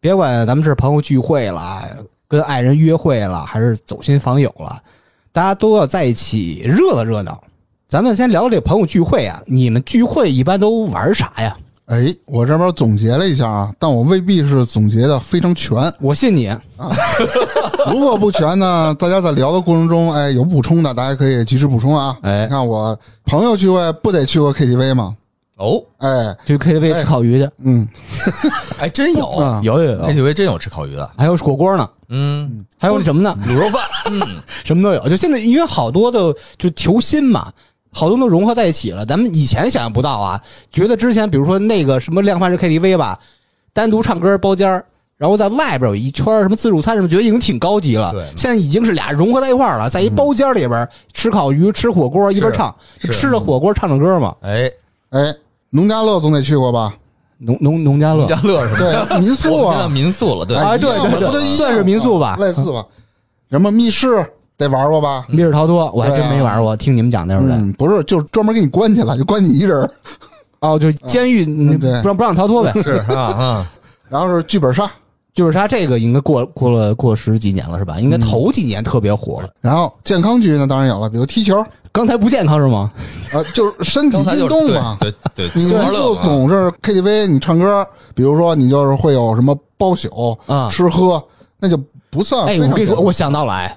别管咱们是朋友聚会了，跟爱人约会了，还是走亲访友了，大家都要在一起热闹热闹。咱们先聊聊这朋友聚会啊，你们聚会一般都玩啥呀？哎，我这边总结了一下啊，但我未必是总结的非常全。我信你啊，如果不全呢，大家在聊的过程中，哎，有补充的，大家可以及时补充啊。哎你看我朋友聚会不得去过 KTV 吗？哦，哎，去 KTV 吃烤鱼去，嗯，哎，真有啊。有有有，KTV 真有吃烤鱼的，还有火锅呢，嗯，还有什么呢？卤肉饭，嗯，什么都有。就现在，因为好多的就求新嘛，好多都融合在一起了。咱们以前想象不到啊，觉得之前比如说那个什么量贩式 KTV 吧，单独唱歌包间儿然后在外边有一圈儿什么自助餐什么，觉得已经挺高级了。对。现在已经是俩融合在一块儿了，在一包间里边吃烤鱼、吃火锅，一边唱，是吃着火锅唱着歌嘛。哎，哎，农家乐总得去过吧？农农农家乐农家乐是吧？对，民宿啊，民宿了，对，哎啊，对不都算是民宿吧。类似吧？什么密室得玩过吧？密室逃脱我还真没玩过，听你们讲那会儿的。嗯，不是，就是专门给你关起来，就关你一人儿，哦，就监狱对不让不让逃脱呗。是啊 啊，然后是剧本杀，剧本杀这个应该过过了过十几年了是吧？应该头几年特别火。然后健康局呢，当然有了，比如踢球，刚才不健康是吗？啊，就是身体运动嘛。对对，玩你民宿乐嘛总是 KTV，你唱歌，比如说你就是会有什么包宿啊吃喝，那就不算哎，我跟你说，我想到了，哎，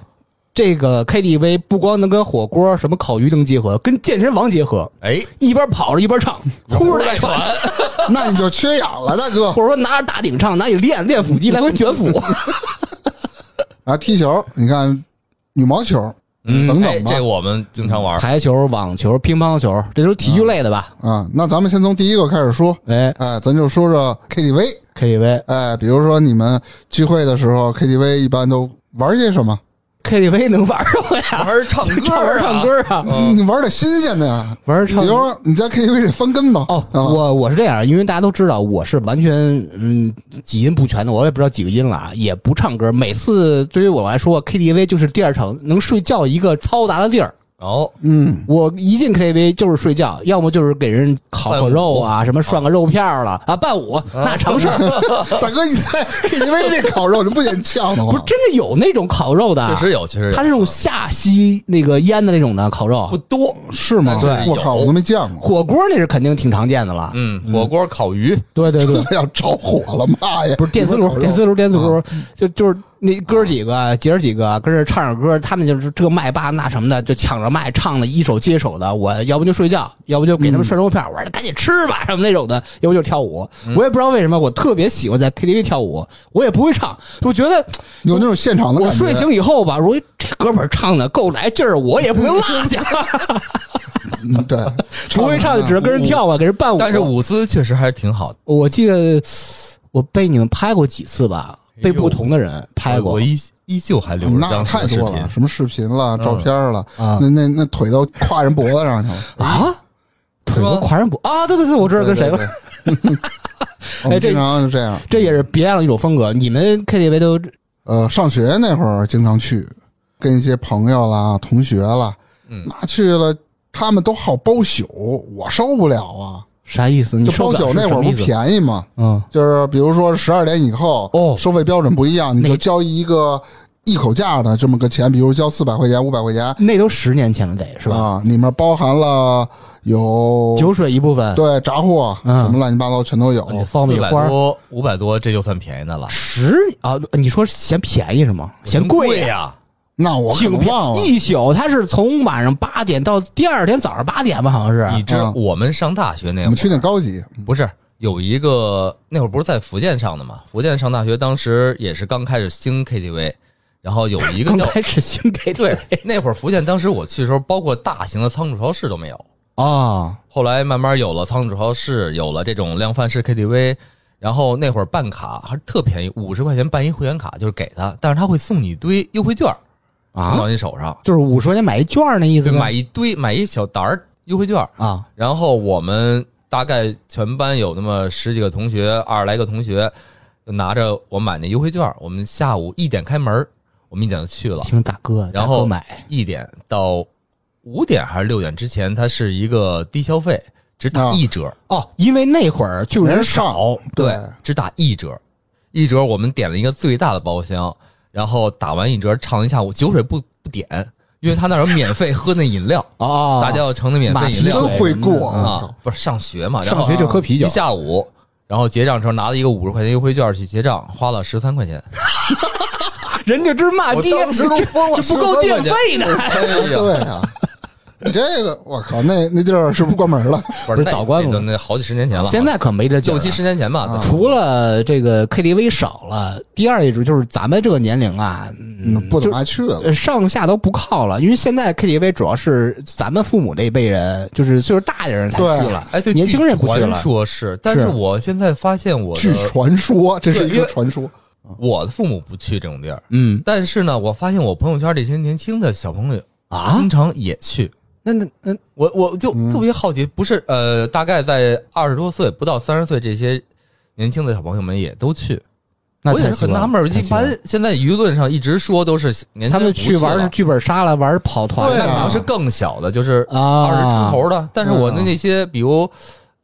这个 KTV 不光能跟火锅、什么烤鱼能结合，跟健身房结合，哎，一边跑着一边唱，呼着带喘，那你就缺氧了，大哥。或者说拿着大顶唱，拿你练练腹肌，来回卷腹。然后踢球，你看羽毛球嗯，哎，等等吧这我们经常玩，台球、网球、乒乓球，这都是体育类的吧？啊，那咱们先从第一个开始说，哎哎，咱就说说 KTV，，KTV。哎，比如说你们聚会的时候，KTV 一般都玩些什么？KTV 能玩什么呀？玩唱歌唱玩唱歌啊，嗯你玩点新鲜的呀，比玩唱比如说你在 KTV 里翻跟头哦，啊我我是这样，因为大家都知道我是完全嗯几音不全的，我也不知道几个音了啊，也不唱歌。每次对于我来说，KTV 就是第二场能睡觉一个嘈杂的地儿。哦，嗯，我一进 KTV 就是睡觉，要么就是给人烤个肉啊，什么涮个肉片了啊，伴舞那常事儿。大哥你在 KTV 这烤肉，你不嫌呛吗？不是真的有那种烤肉的，确实有，其实有，它是那种下吸那个烟的那种的烤肉。不，多，是吗？对。我靠，我都没见过。火锅那是肯定挺常见的了。嗯，火锅、烤鱼，对对对，要着火了，妈呀！不是电磁炉，电磁炉，电磁炉，就就是那哥儿几个，姐儿几个跟这唱着歌，他们就是这麦霸那什么的，就抢着麦唱的一手接手的。我要不就睡觉，要不就给他们涮肉片，我说赶紧吃吧什么那种的，要不就跳舞。我也不知道为什么，我特别喜欢在 KTV 跳舞，我也不会唱，我觉得有那种现场的感觉。我睡醒以后吧，如果这哥们儿唱的够来劲儿，我也不能落下。嗯，对，不会唱就只能跟人跳吧，给人伴舞。但是舞姿确实还是挺好的，我记得我被你们拍过几次吧，被不同的人拍过我。依依旧还留着那太多了，，什么视频了、照片了，啊那那那腿都跨人脖子上去了。啊，腿都跨人脖啊！对对对，我知道跟谁了。对？对对哎经常是这样。这也是别样的一种风格。你们 KTV 都呃，上学那会儿经常去，跟一些朋友啦、同学啦，嗯那去了，他们都好包宿，我受不了啊！啥意思？你就包受不了宿那会儿不？便宜吗？嗯，就是比如说十二点以后，哦收费标准不一样，你就交一个一口价的这么个钱，比如交四百块钱、五百块钱，那都十年前了，得是吧？啊，里面包含了有酒水一部分，对杂货，嗯什么乱七八糟全都有。哦爆米花多、五百多，这就算便宜的了，十啊，你说嫌便宜是吗？嫌贵呀？呀，那我可挺忘了，一宿，他是从晚上八点到第二天早上八点吧，好像是。你知道我们上大学那会儿我们去那高级，不是有一个那会儿不是在福建上的嘛？福建上大学当时也是刚开始兴 KTV，然后有一个叫刚开始兴 KTV 对那会儿福建当时我去的时候，包括大型的仓储超市都没有。啊，后来慢慢有了仓储超市，有了这种量贩式 KTV，然后那会儿办卡还特便宜，五十块钱办一会员卡，就是给他，但是他会送你一堆优惠券啊？到，你手上，就是五十块钱买一券儿那意思买一堆买一小沓儿优惠券儿，啊，然后我们大概全班有那么十几个同学，二十来个同学，就拿着我买那优惠券儿，我们下午一点开门儿，我们一点就去了，听大哥，然后哥买一点到五点还是六点之前，它是一个低消费，只打啊一折，哦，因为那会儿就人少，对，只打一折，一折我们点了一个最大的包厢，然后打完一折唱了一下午，酒水不不点，因为他那儿有免费喝那饮料，啊，大家要盛那免费饮料。会过。啊，不是上学嘛，上学就喝啤酒。一，下午。然后结账时候拿了一个五十块钱优惠券去结账，花了十三块钱，人家这骂街，当时都疯了这不够电费呢。对呀，对啊，你这个我靠，那那地儿是不是关门了？不是早关了那那好几十年前了，现在可没这劲儿六七十年前吧，啊除了这个 KTV 少了，第二一种就是咱们这个年龄啊，嗯，不怎么爱去了。呃上下都不靠了，因为现在 KTV 主要是咱们父母这一辈人，就是岁数大的人才去了，哎，对，年轻人不去了。说是，但是是我现在发现我据传说，这是一个传说。我的父母不去这种地儿，嗯但是呢，我发现我朋友圈这些年轻的小朋友啊，经常也去。那那那我我就特别好奇，不是呃，大概在二十多岁不到三十岁这些年轻的小朋友们也都去，我也是很纳闷儿。一般现在舆论上一直说都是年轻他们去玩是剧本杀了，玩跑团那可能是更小的，就是啊，二十出头的。但是我的嗯。那些，比如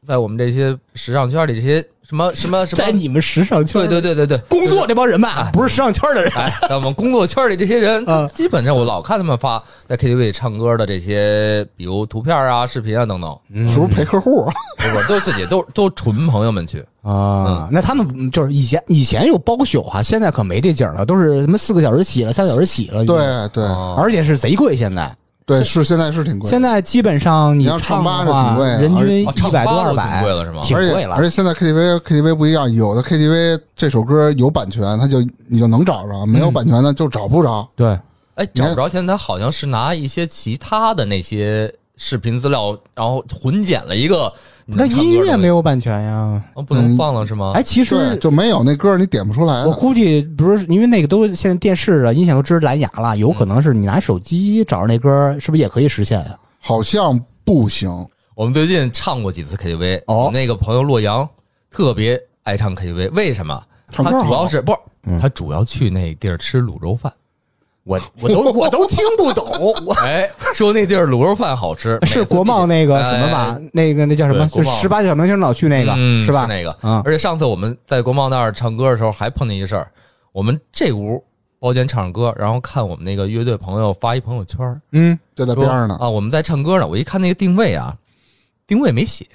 在我们这些时尚圈里这些什么什么什么，在你们时尚圈，对对对对对，工作这帮人吧，不是时尚圈的人。哎，在我们工作圈里这些人嗯，基本上我老看他们发在 KTV 里唱歌的这些，比如图片啊、视频啊等等，是不是陪客户啊？我都自己都都纯朋友们去。啊，那他们就是以前以前有包宿哈，现在可没这景了，都是什么四个小时起了，三个小时起了，，对对。哦而且是贼贵。现在对，是现在是挺贵的。现在基本上你唱吧就唱的话，挺贵的人均一百多二百，贵了是吗而且挺贵了而。且现在 KTV KTV 不一样，有的 KTV 这首歌有版权，它就你就能找着；没有版权的就找不着。对，哎，找不着，现在他好像是拿一些其他的那些视频资料，然后混剪了一个你那音乐没有，版权呀。哦不能放了是吗？哎，其对，实就没有那歌你点不出来。我估计不是因为那个都现在电视啊、音响都支持蓝牙了，有可能是你拿手机找着那歌，是不是也可以实现呀？好像不行。我们最近唱过几次 KTV，哦我那个朋友洛阳特别爱唱 KTV，为什么？他唱歌好主要是不是嗯他主要去那地儿吃卤肉饭。我我都我都听不懂，我哎，说那地儿卤肉饭好吃，是国贸那个什么吧？那个那叫什么？十八小明星老去那个嗯是吧？那个。啊，而且上次我们在国贸那儿唱歌的时候，还碰见一事儿，我们这屋包间唱着歌，然后看我们那个乐队朋友发一朋友圈，嗯，就在边上呢。啊，我们在唱歌呢。我一看那个定位啊，定位没写，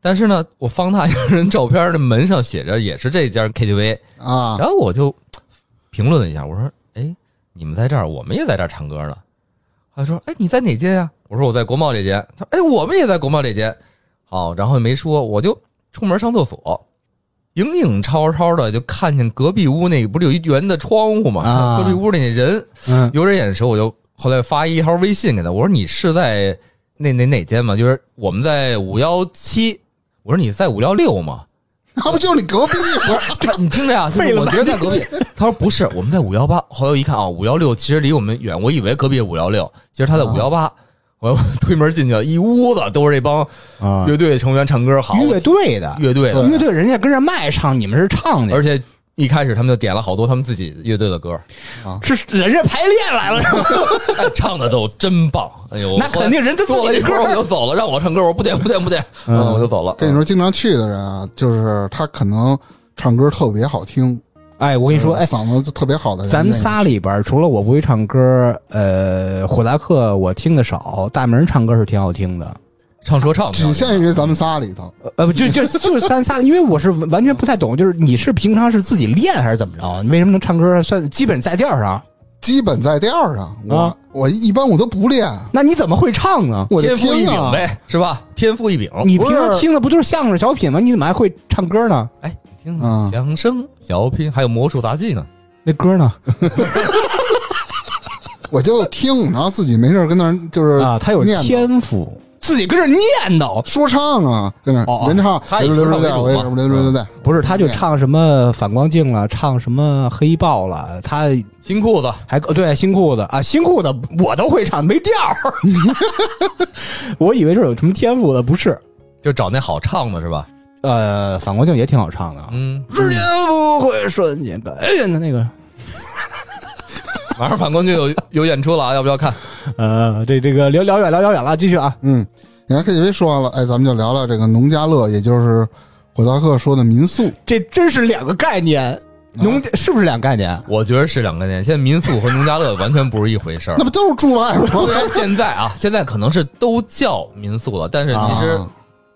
但是呢，我放大一下人照片，的门上写着也是这家 KTV，啊，然后我就评论了一下，我说：“哎，你们在这儿，我们也在这儿唱歌呢。”他说：“哎，你在哪间呀？”我说：“我在国贸这间。”他说：“哎，我们也在国贸这间。”好，然后没说，我就出门上厕所，影影绰绰的就看见隔壁屋那不是有一圆的窗户吗？啊 隔壁屋那人嗯有点眼熟，我就后来发一条微信给他，我说：“你是在那哪哪间吗？就是我们在五幺七。”我说：“你在五幺六吗？”那 不就是你隔壁 吗？他 你听着呀，我觉得在隔壁。他说不是，我们在五幺八。后来一看啊，五幺六其实离我们远，我以为隔壁五幺六，其实他在五幺八。我推门进去了，一屋子都是这帮啊，乐队成员唱歌，好乐队的乐队的，乐队，人家跟着麦唱，你们是唱的，而且一开始他们就点了好多他们自己乐队的歌，是人家排练来了，是 吧？哎唱的都真棒。哎呦，那肯定人家自己的歌坐了一会儿我就走了，让我唱歌，我不点不点不点，嗯嗯，我就走了。跟你说，经常去的人啊，就是他可能唱歌特别好听。哎，我跟你说，哎，嗓子就特别好的人，咱们仨里边，除了我不会唱歌，呃，火达克我听的少，大明唱歌是挺好听的。唱说唱只限于咱们仨里头。呃，不就就 就是咱仨，因为我是完全不太懂，就是你是平常是自己练还是怎么着？你为什么能唱歌？算基本在调上，基本在调上，我、啊我一般我都不练，那你怎么会唱呢？天赋异。禀呗，是吧？天赋异禀。你平常听的不就是相声小品吗？你怎么还会唱歌呢？哎，你听嗯相声、小品，还有魔术杂技呢。那歌呢？我就听，然后自己没事儿跟那儿就是啊，他有天赋，自己跟这念叨，说唱啊，跟那哦人唱，他以说唱为主嘛。对对对对对，不是，他就唱什么反光镜了，唱什么黑豹了，他新裤子，还对新裤子。啊，新裤子我都会唱，没调儿。我以为是有什么天赋的，不是。就找那好唱的是吧？呃，反光镜也挺好唱的，嗯，时间不会瞬间改变的那个。马上反光镜有 有演出了啊，要不要看？呃，这这个聊聊远聊聊远了，继续啊。嗯，你看 KTV 说完了，哎，咱们就聊聊这个农家乐，也就是火大客说的民宿。这真是两个概念，农是不是两个概念？我觉得是两个概念。现在民宿和农家乐完全不是一回事儿 那。不都是住外边吗？然现在啊，现在可能是都叫民宿了，但是其实啊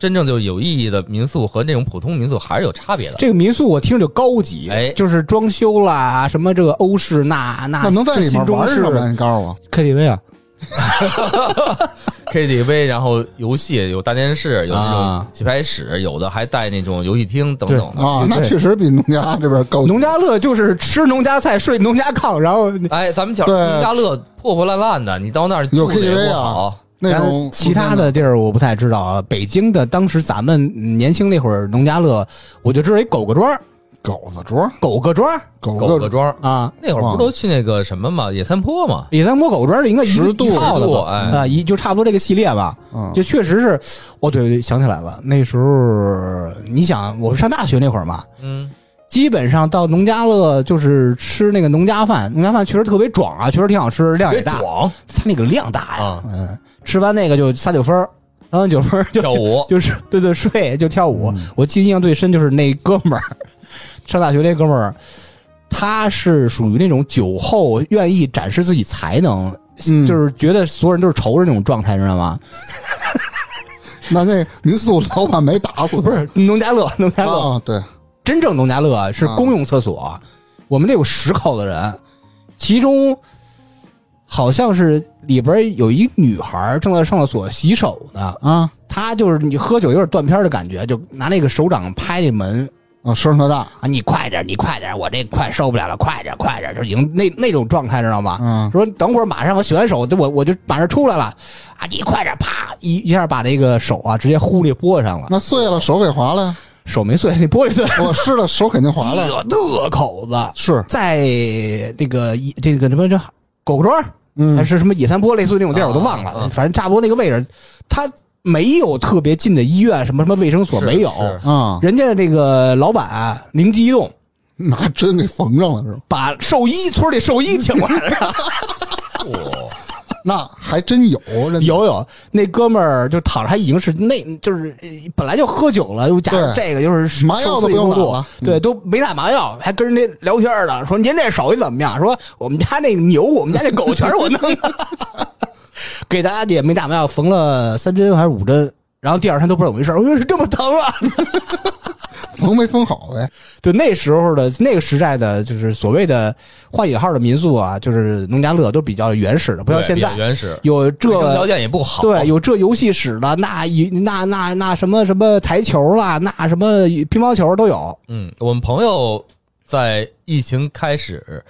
真正就有意义的民宿和那种普通民宿还是有差别的。这个民宿我听着就高级，哎就是装修啦，什么这个欧式那那那能在里面玩什么？你告诉我，？KTV 啊，KTV，然后游戏有大电视，有那啊种棋牌室，有的还带那种游戏厅等等的。啊，那确实比农家这边高级。农家乐就是吃农家菜，睡农家炕，然后哎，咱们讲农家乐破破烂烂的，你到那儿有住的也 KTV 啊不好。那种其他的地儿我不太知道啊。北京的当时咱们年轻那会儿农家乐，我就知道一狗个庄，狗子庄，狗个庄狗狗个庄啊。那会儿不都去那个什么嘛，野三坡嘛？野三坡狗庄应该一套的吧？哎啊，一就差不多这个系列吧。嗯，就确实是，哦，对对，想起来了，那时候你想，我上大学那会儿嘛，嗯，基本上到农家乐就是吃那个农家饭，农家饭确实特别壮啊，确实挺好吃，量也大，别壮它那个量大呀。啊，嗯，吃完那个就撒酒疯儿，撒完九分儿就跳舞就 就是对对睡就跳舞。嗯我记得印象最深就是那哥们儿，上大学那哥们儿，他是属于那种酒后愿意展示自己才能，嗯就是觉得所有人都是仇人那种状态，知道吗？那那民宿老板没打死不是农家乐，农家乐，啊？对，真正农家乐是公用厕所，我们那有十口子人，其中好像是里边有一女孩正在上厕所洗手呢，啊。她就是你喝酒有点断片儿的感觉，就拿那个手掌拍那门啊，声特大，啊，你快点，你快点，我这快受不了了，快点，快点，就已经那那种状态，知道吗？嗯。说等会儿马上我洗完手，就我我就马上出来了啊！你快点，啪一一下把那个手啊直接呼里拨上了，那碎了手给划了呀，手没碎，那玻璃碎了，我湿了手肯定划一了，个大口子，是，在那个一这个什么这狗狗庄还嗯，是什么野三坡类似于那种地儿，我都忘了，啊啊反正差不多那个位置，他没有特别近的医院，什么什么卫生所没有。是啊，人家这个老板灵机一动，拿针给缝上了是吧？把兽医村里兽医请过来了。那还真有，有有，那哥们儿就躺着，还已经是那，就是呃本来就喝酒了，又加上这个，就是麻药都不用打对，都没打麻药，还跟人家聊天呢，说您这手艺怎么样？说我们家那牛，我们家那狗全是我弄的，给大家也没打麻药，缝了三针还是五针，然后第二天都不知道怎么回事，我说是这么疼啊！缝没封好呗？对，那时候的那个时代的，就是所谓的换引号的民宿啊，就是农家乐都比较原始的，不像现在原始，有这条件也不好。对，有这游戏室的，那一那那那什么什么台球啦，那什么乒乓球都有。嗯，我们朋友在疫情开始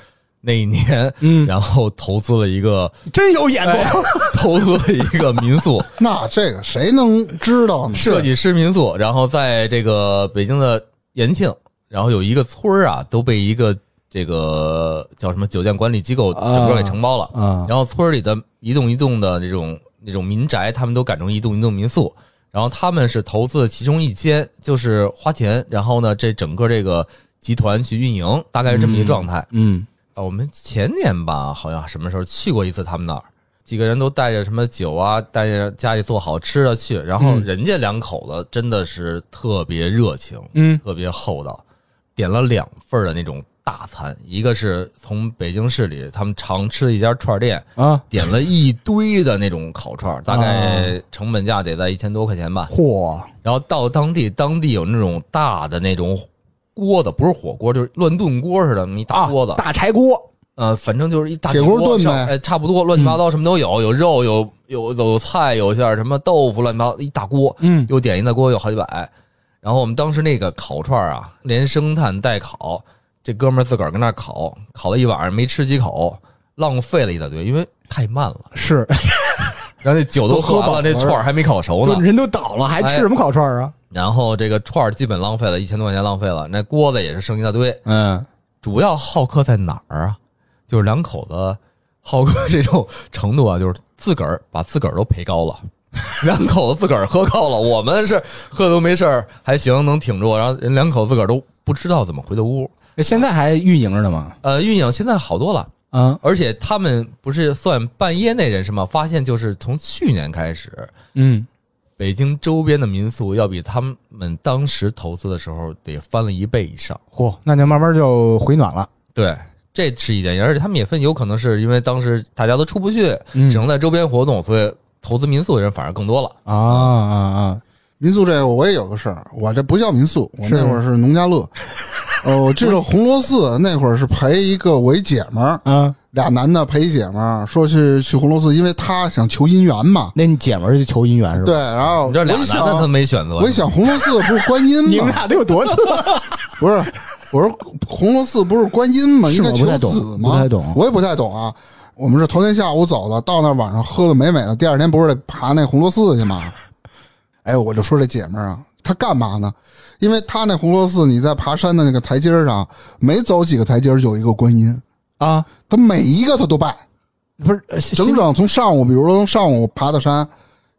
那一年，嗯然后投资了一个真有眼光。投资了一个民宿，那这个谁能知道呢？设计师民宿，然后在这个北京的延庆，然后有一个村儿啊，都被一个这个叫什么酒店管理机构整个给承包了。啊然后村儿里的一栋一栋的那种那种民宅，他们都改成一栋一栋民宿。然后他们是投资其中一间，就是花钱，然后呢，这整个这个集团去运营，大概是这么一个状态。嗯啊，我们前年吧，好像什么时候去过一次他们那儿，几个人都带着什么酒啊，带着家里做好吃的去，然后嗯。人家两口子真的是特别热情，嗯。特别厚道，点了两份的那种大餐，一个是从北京市里他们常吃的一家串店，啊，点了一堆的那种烤串儿，大概成本价得在一千多块钱吧。嚯，然后到当地，当地有那种大的那种锅子，不是火锅，就是乱炖锅似的，一大啊锅子，大柴锅，呃，反正就是一大铁锅炖呗上哎，差不多，乱七八糟什么都有，有肉，有有有菜，有馅儿什么豆腐，乱七八糟一大锅，嗯又点一大锅，有好几百。然后我们当时那个烤串儿啊，连生炭带烤，这哥们儿自个儿跟那儿烤，烤了一晚上没吃几口，浪费了一大堆，因为太慢了。是 然后那酒都喝完了，都喝饱了这串儿还没烤熟呢。人都倒了，还吃什么烤串儿啊？然后这个串儿基本浪费了一千多块钱，浪费了。那锅子也是剩一大堆。嗯，主要好客在哪儿啊？就是两口子好客这种程度啊，就是自个儿把自个儿都赔高了。两口子自个儿喝高了，我们是喝都没事儿，还行，能挺住。然后人两口子自个儿都不知道怎么回的屋。现在还运营着呢吗？呃，运营现在好多了，嗯而且他们不是算半业内人士吗？发现就是从去年开始，嗯，北京周边的民宿要比他们当时投资的时候得翻了一倍以上。嚯，那就慢慢就回暖了。对，这是一点，而且他们也分，有可能是因为当时大家都出不去，嗯只能在周边活动，所以投资民宿的人反而更多了。啊啊啊！民宿这个我也有个事儿，我这不叫民宿，我那会儿是农家乐。呃，我记得红螺寺那会儿是陪一个我一姐们儿，啊，俩男的陪一姐们儿，说去去红螺寺，因为他想求姻缘嘛。那你姐们儿去求姻缘是吧？对，，然后你这俩我一男的他想，没选择，我一想红螺寺不是观音你们吗？俩得有多次？不是，我说红螺寺不是观音吗？是应该求吗不太懂子吗？不太懂我也不太懂啊。我们是头天下午走的，到那晚上喝的美美的，第二天不是得爬那红螺寺去吗？哎，我就说这姐们儿啊，她干嘛呢？因为她那红螺寺，你在爬山的那个台阶儿上，每走几个台阶儿就有一个观音，啊，他每一个他都拜，不是，呃整整从上午，比如说从上午爬的山，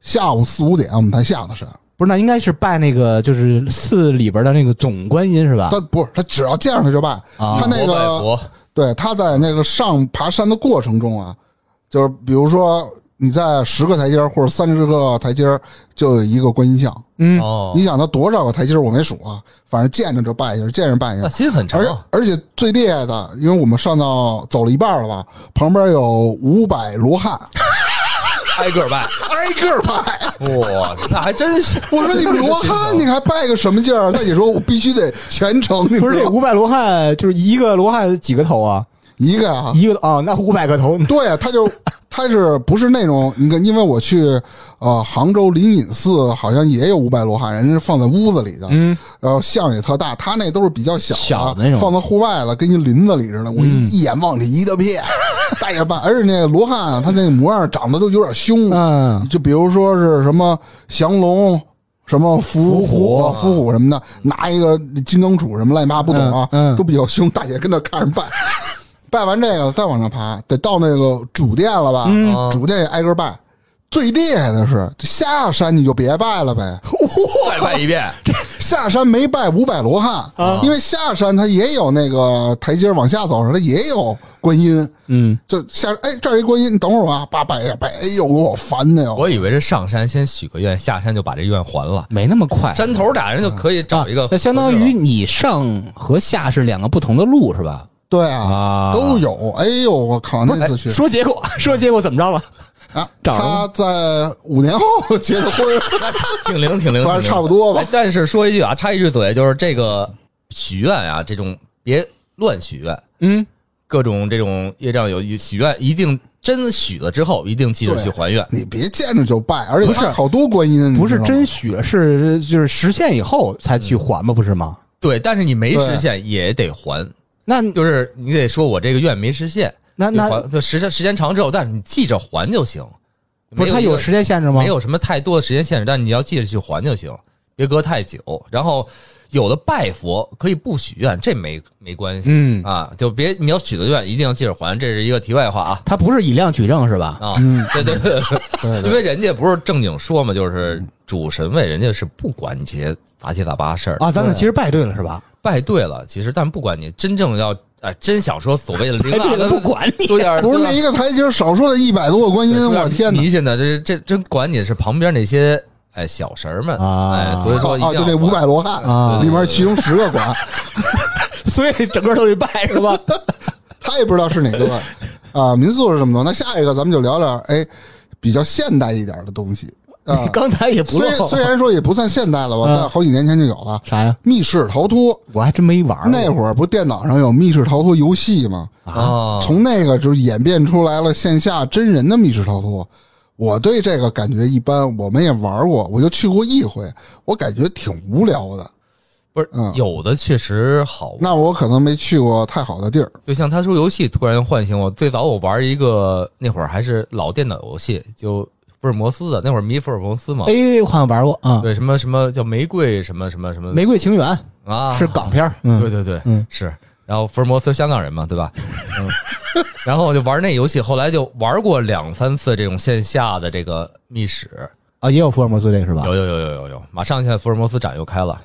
下午四五点我们才下的山。不是，那应该是拜那个就是寺里边的那个总观音是吧？他不是，他只要见上他就拜。啊她那个，对，他在那个上爬山的过程中啊，就是比如说你在十个台阶或者三十个台阶就有一个观音像。嗯，哦，你想他多少个台阶我没数啊，反正见着就拜一下，见着拜一那下。心很长而而且最厉害的，因为我们上到走了一半了吧，旁边有五百罗汉，挨个拜，挨个儿拜。哇，那还真是。我说你们罗汉，你还拜个什么劲儿？大姐说我必须得虔诚，你不是这五百罗汉，就是一个罗汉几个头啊？一个啊，一个啊，那五百个头，对啊，他就 他是不是那种？你看，因为我去呃杭州灵隐寺，好像也有五百罗汉，人家是放在屋子里的，嗯，然后像也特大，他那都是比较小的小的那种放在户外了，跟一林子里似的。我一一眼望去一大片，大眼半，而且那个罗汉啊，他那个模样长得都有点凶，嗯，就比如说是什么降龙。什么伏伏虎虎、伏虎什么的，拿一个金刚杵什么乱七八糟不懂啊，嗯嗯都比较凶。大姐跟那看着拜，拜完这个再往上爬，得到那个主殿了吧？嗯主殿也挨个拜。最厉害的是下山你就别拜了呗，再拜一遍，下山没拜五百罗汉，啊因为下山它也有那个台阶往下走，它也有观音。嗯，就下哎这儿一观音，你等会儿吧，叭拜一下拜，哎呦给我烦的哟！我以为是上山先许个愿，下山就把这愿还了。没那么快。山头俩人就可以找一个啊，那相当于你上和下是两个不同的路是吧？对啊，啊都有。哎呦我靠，那次去说结果，说结果怎么着了？啊，找他在五年后结的婚，挺灵挺灵，反正差不多吧哎。但是说一句啊，插一句嘴，就是这个许愿啊，这种别乱许愿，嗯，各种这种业障有许愿，一定真许了之后，一定记得去还愿。你别见着就拜，而且不是好多观音，不是真许了，是就是实现以后才去还吗？不是吗？对，但是你没实现也得还，那就是你得说我这个愿没实现，那那就时间时间长之后，但是你记着还就行。不是他有时间限制吗？没有什么太多的时间限制，但你要记着去还就行，别隔太久。然后有的拜佛可以不许愿，这没没关系。嗯啊，就别你要许的愿一定要记着还，这是一个题外话啊他不是以量取证是吧？啊，嗯对对对，因为人家不是正经说嘛，就是主神位，人家是不管你这些杂七杂八事儿啊，咱们其实拜对了是吧？拜对了，其实但不管你真正要哎，真想说所谓的灵啊，不管你不是那一个台阶少说了一百多个观音，我天哪！迷信的，这这真管你是旁边那些哎小神儿们啊哎，所以说啊，就这五百罗汉啊里面其中十个管，所以整个都得拜是吧？他也不知道是哪个啊。民宿是这么多，那下一个咱们就聊聊哎比较现代一点的东西啊。刚才也不漏虽虽然说也不算现代了吧，嗯但好几年前就有了啥呀？密室逃脱。我还真没玩那会儿不电脑上有密室逃脱游戏吗？啊，从那个就演变出来了线下真人的密室逃脱。我对这个感觉一般，我们也玩过，我就去过一回，我感觉挺无聊的。不是嗯有的确实好，那我可能没去过太好的地儿。就像他说游戏突然唤醒我，最早我玩一个那会儿还是老电脑游戏，就福尔摩斯的，那会儿迷福尔摩斯嘛。哎，我好像玩过啊，对，什么什么叫玫瑰什么什么什么《玫瑰情缘》啊，是港片，嗯 对对对，嗯是。然后福尔摩斯香港人嘛，对吧？嗯，然后我就玩那游戏，后来就玩过两三次这种线下的这个密室，啊，也有福尔摩斯这个是吧？有有有有有有，马上现在福尔摩斯展又开了。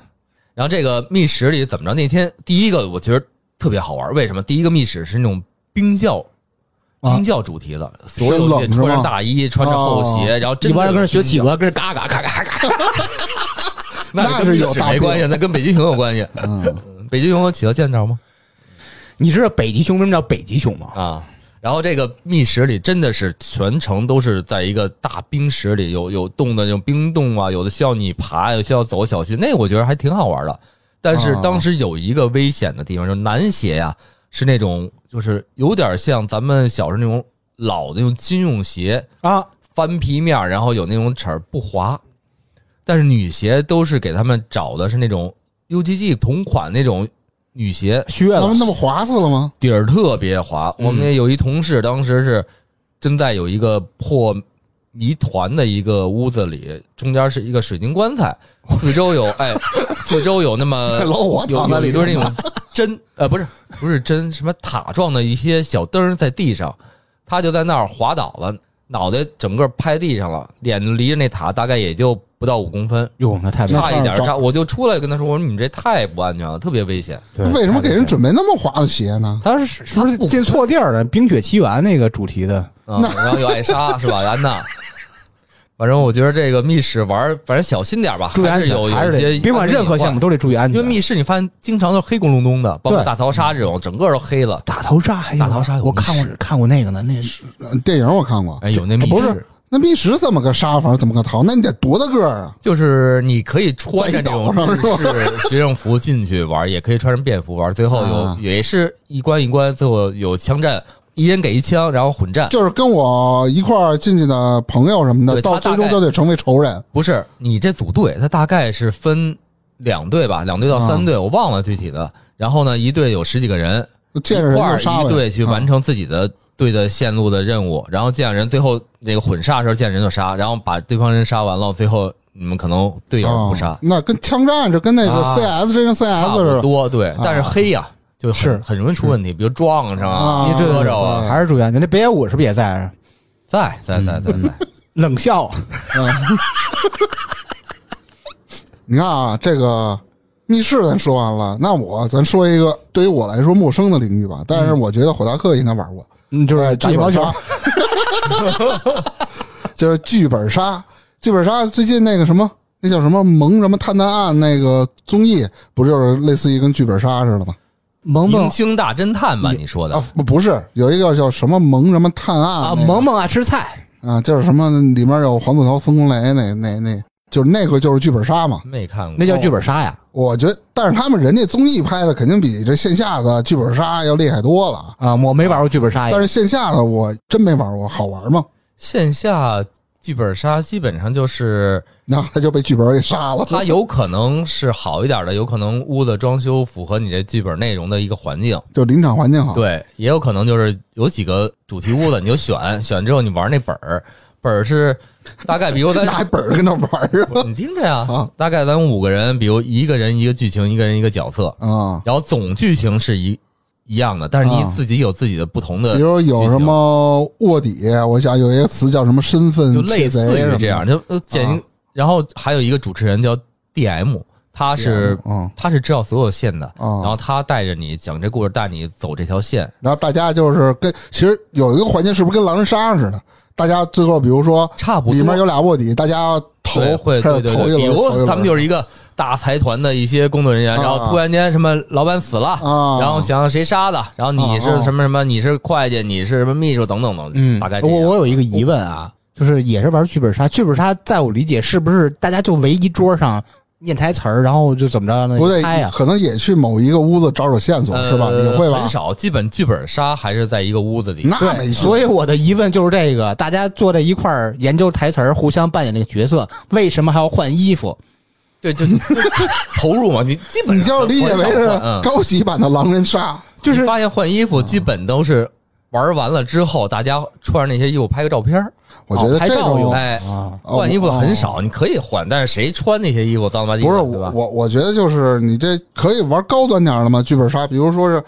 然后这个密室里怎么着？那天第一个我觉得特别好玩，为什么？第一个密室是那种冰窖。啊冰窖主题的，所有人穿着大衣，穿着厚鞋，然后真的一帮人跟着学企鹅，跟着嘎嘎嘎嘎嘎。那是有大没关系，那跟北极熊有关系。嗯，北极熊和企鹅见着吗？你知道北极熊为什么叫北极熊吗？啊，然后这个密室里真的是全程都是在一个大冰室里，有有冻的那种冰洞啊，有的需要你爬，有的需要走小心，那我觉得还挺好玩的。但是啊当时有一个危险的地方，就是男鞋呀、是那种就是有点像咱们小时候那种老的那种军用鞋，啊，翻皮面，然后有那种齿儿不滑。但是女鞋都是给他们找的是那种 UGG 同款那种女鞋，靴子。那么那么滑死了吗？底儿特别滑。嗯。我们也有一同事，当时是真在有一个破谜团的一个屋子里，中间是一个水晶棺材，四周有哎，四周有那么 老火有躺在里都是那种 针，呃，不是不是针，什么塔状的一些小灯儿在地上，他就在那儿滑倒了，脑袋整个拍地上了，脸离着那塔大概也就不到五公分，哟，那太差一点差，我就出来跟他说，我说你们这太不安全了，特别危险。对为什么给人准备那么滑的鞋呢？他是是不是进错地儿了？《冰雪奇缘》那个主题的，啊，然后有艾莎是吧？安娜。反正我觉得这个密室玩儿，反正小心点儿吧，注意安全，还是有一些得别管任何项目目，都得注意安全。因为密室你发现经常都黑咕隆咚的，包括大逃杀这种，整个都黑了。大逃杀还有，大逃杀我看过看过那个呢，那是呃电影我看过，哎，有那密室，那密室怎么个杀法？怎么个逃？那你得多大个儿啊？就是你可以穿着这种在岛上日式学生服进去玩，也可以穿成便服玩。最后有啊也是一关一关，最后有枪战，一人给一枪，然后混战。就是跟我一块儿进去的朋友什么的，对他到最大概终都得成为仇人。不是你这组队，他大概是分两队吧，两队到三队，我忘了具体的。然后呢，一队有十几个人，就见着人就杀呗一队去完啊成自己的队的线路的任务，然后见人，最后那个混杀的时候见人就杀，然后把对方人杀完了，最后你们可能队友不杀啊，那跟枪战这跟那个啊 CS 这跟差 CS 似的。不多，对，但是黑呀。就很是很容易出问题，比如撞上啊你这磕着啊，还是注意安全。那北野武是不是也在？在在在在在，冷笑，你看啊，这个密室咱说完了，那我咱说一个对于我来说陌生的领域吧，但是我觉得火大克应该玩过，嗯，就哎是打羽毛球剧本杀，就是剧本杀。剧本杀最近那个什么，那叫什么萌什么探探案那个综艺，不就是类似于跟剧本杀似的吗？萌萌明星大侦探吧？你说的啊，不不是，有一个叫什么萌什么探案啊，那个萌萌爱吃菜，啊，就是什么里面有黄子韬、孙红雷那那那，就是那个就是剧本杀嘛。没看过，那叫剧本杀呀。我觉得，但是他们人家综艺拍的肯定比这线下的剧本杀要厉害多了。啊，我没玩过剧本杀呀但。是线下的我真没玩过，好玩吗？线下剧本杀基本上就是那他就被剧本给杀了。他有可能是好一点的，有可能屋子装修符合你这剧本内容的一个环境，就临场环境好。对，也有可能就是有几个主题屋子，你就选选之后你玩那本儿，本儿是大概比如咱 拿一本儿跟那玩儿啊你听着呀啊，大概咱们五个人，比如一个人一个剧情，一个人一个角色，啊！然后总剧情是一一样的，但是你啊。自己有自己的不同的比，如有什么卧底，我想有一个词叫什么身份就类贼什么的。于这样，就呃简啊，然后还有一个主持人叫 DM，他是嗯他是知道所有线的，啊，然后他带着你讲这故事，带你走这条线，然后大家就是跟，其实有一个环节是不是跟狼人杀似的？大家最后比如说差不多。里面有俩卧底，大家投，会投一轮，比投一轮。如他们就是一个大财团的一些工作人员，啊然后突然间什么老板死了，啊，然后想想谁杀的，然后你啊是什么什么，你是会计，你是什么秘书等等等，嗯，大概。我我有一个疑问啊，就是也是玩剧本杀，剧本杀在我理解是不是大家就围一桌上念台词儿，然后就怎么着呢？不对可能也去某一个屋子找找线索，是吧？呃也会吧很？少，基本剧本杀还是在一个屋子里。那没戏所以我的疑问就是这个：大家坐在一块儿研究台词儿，互相扮演那个角色，为什么还要换衣服？对，就投入嘛，你基本你就要理解为是高级版的狼人杀。就是发现换衣服基本都是玩完了之后，大家穿上那些衣服拍个照片儿我觉得这种照用哎，换衣服很少，你可以换，但是谁穿那些衣服脏了吧唧的，不是对吧？我我我觉得就是你这可以玩高端点儿的嘛，剧本杀，比如说是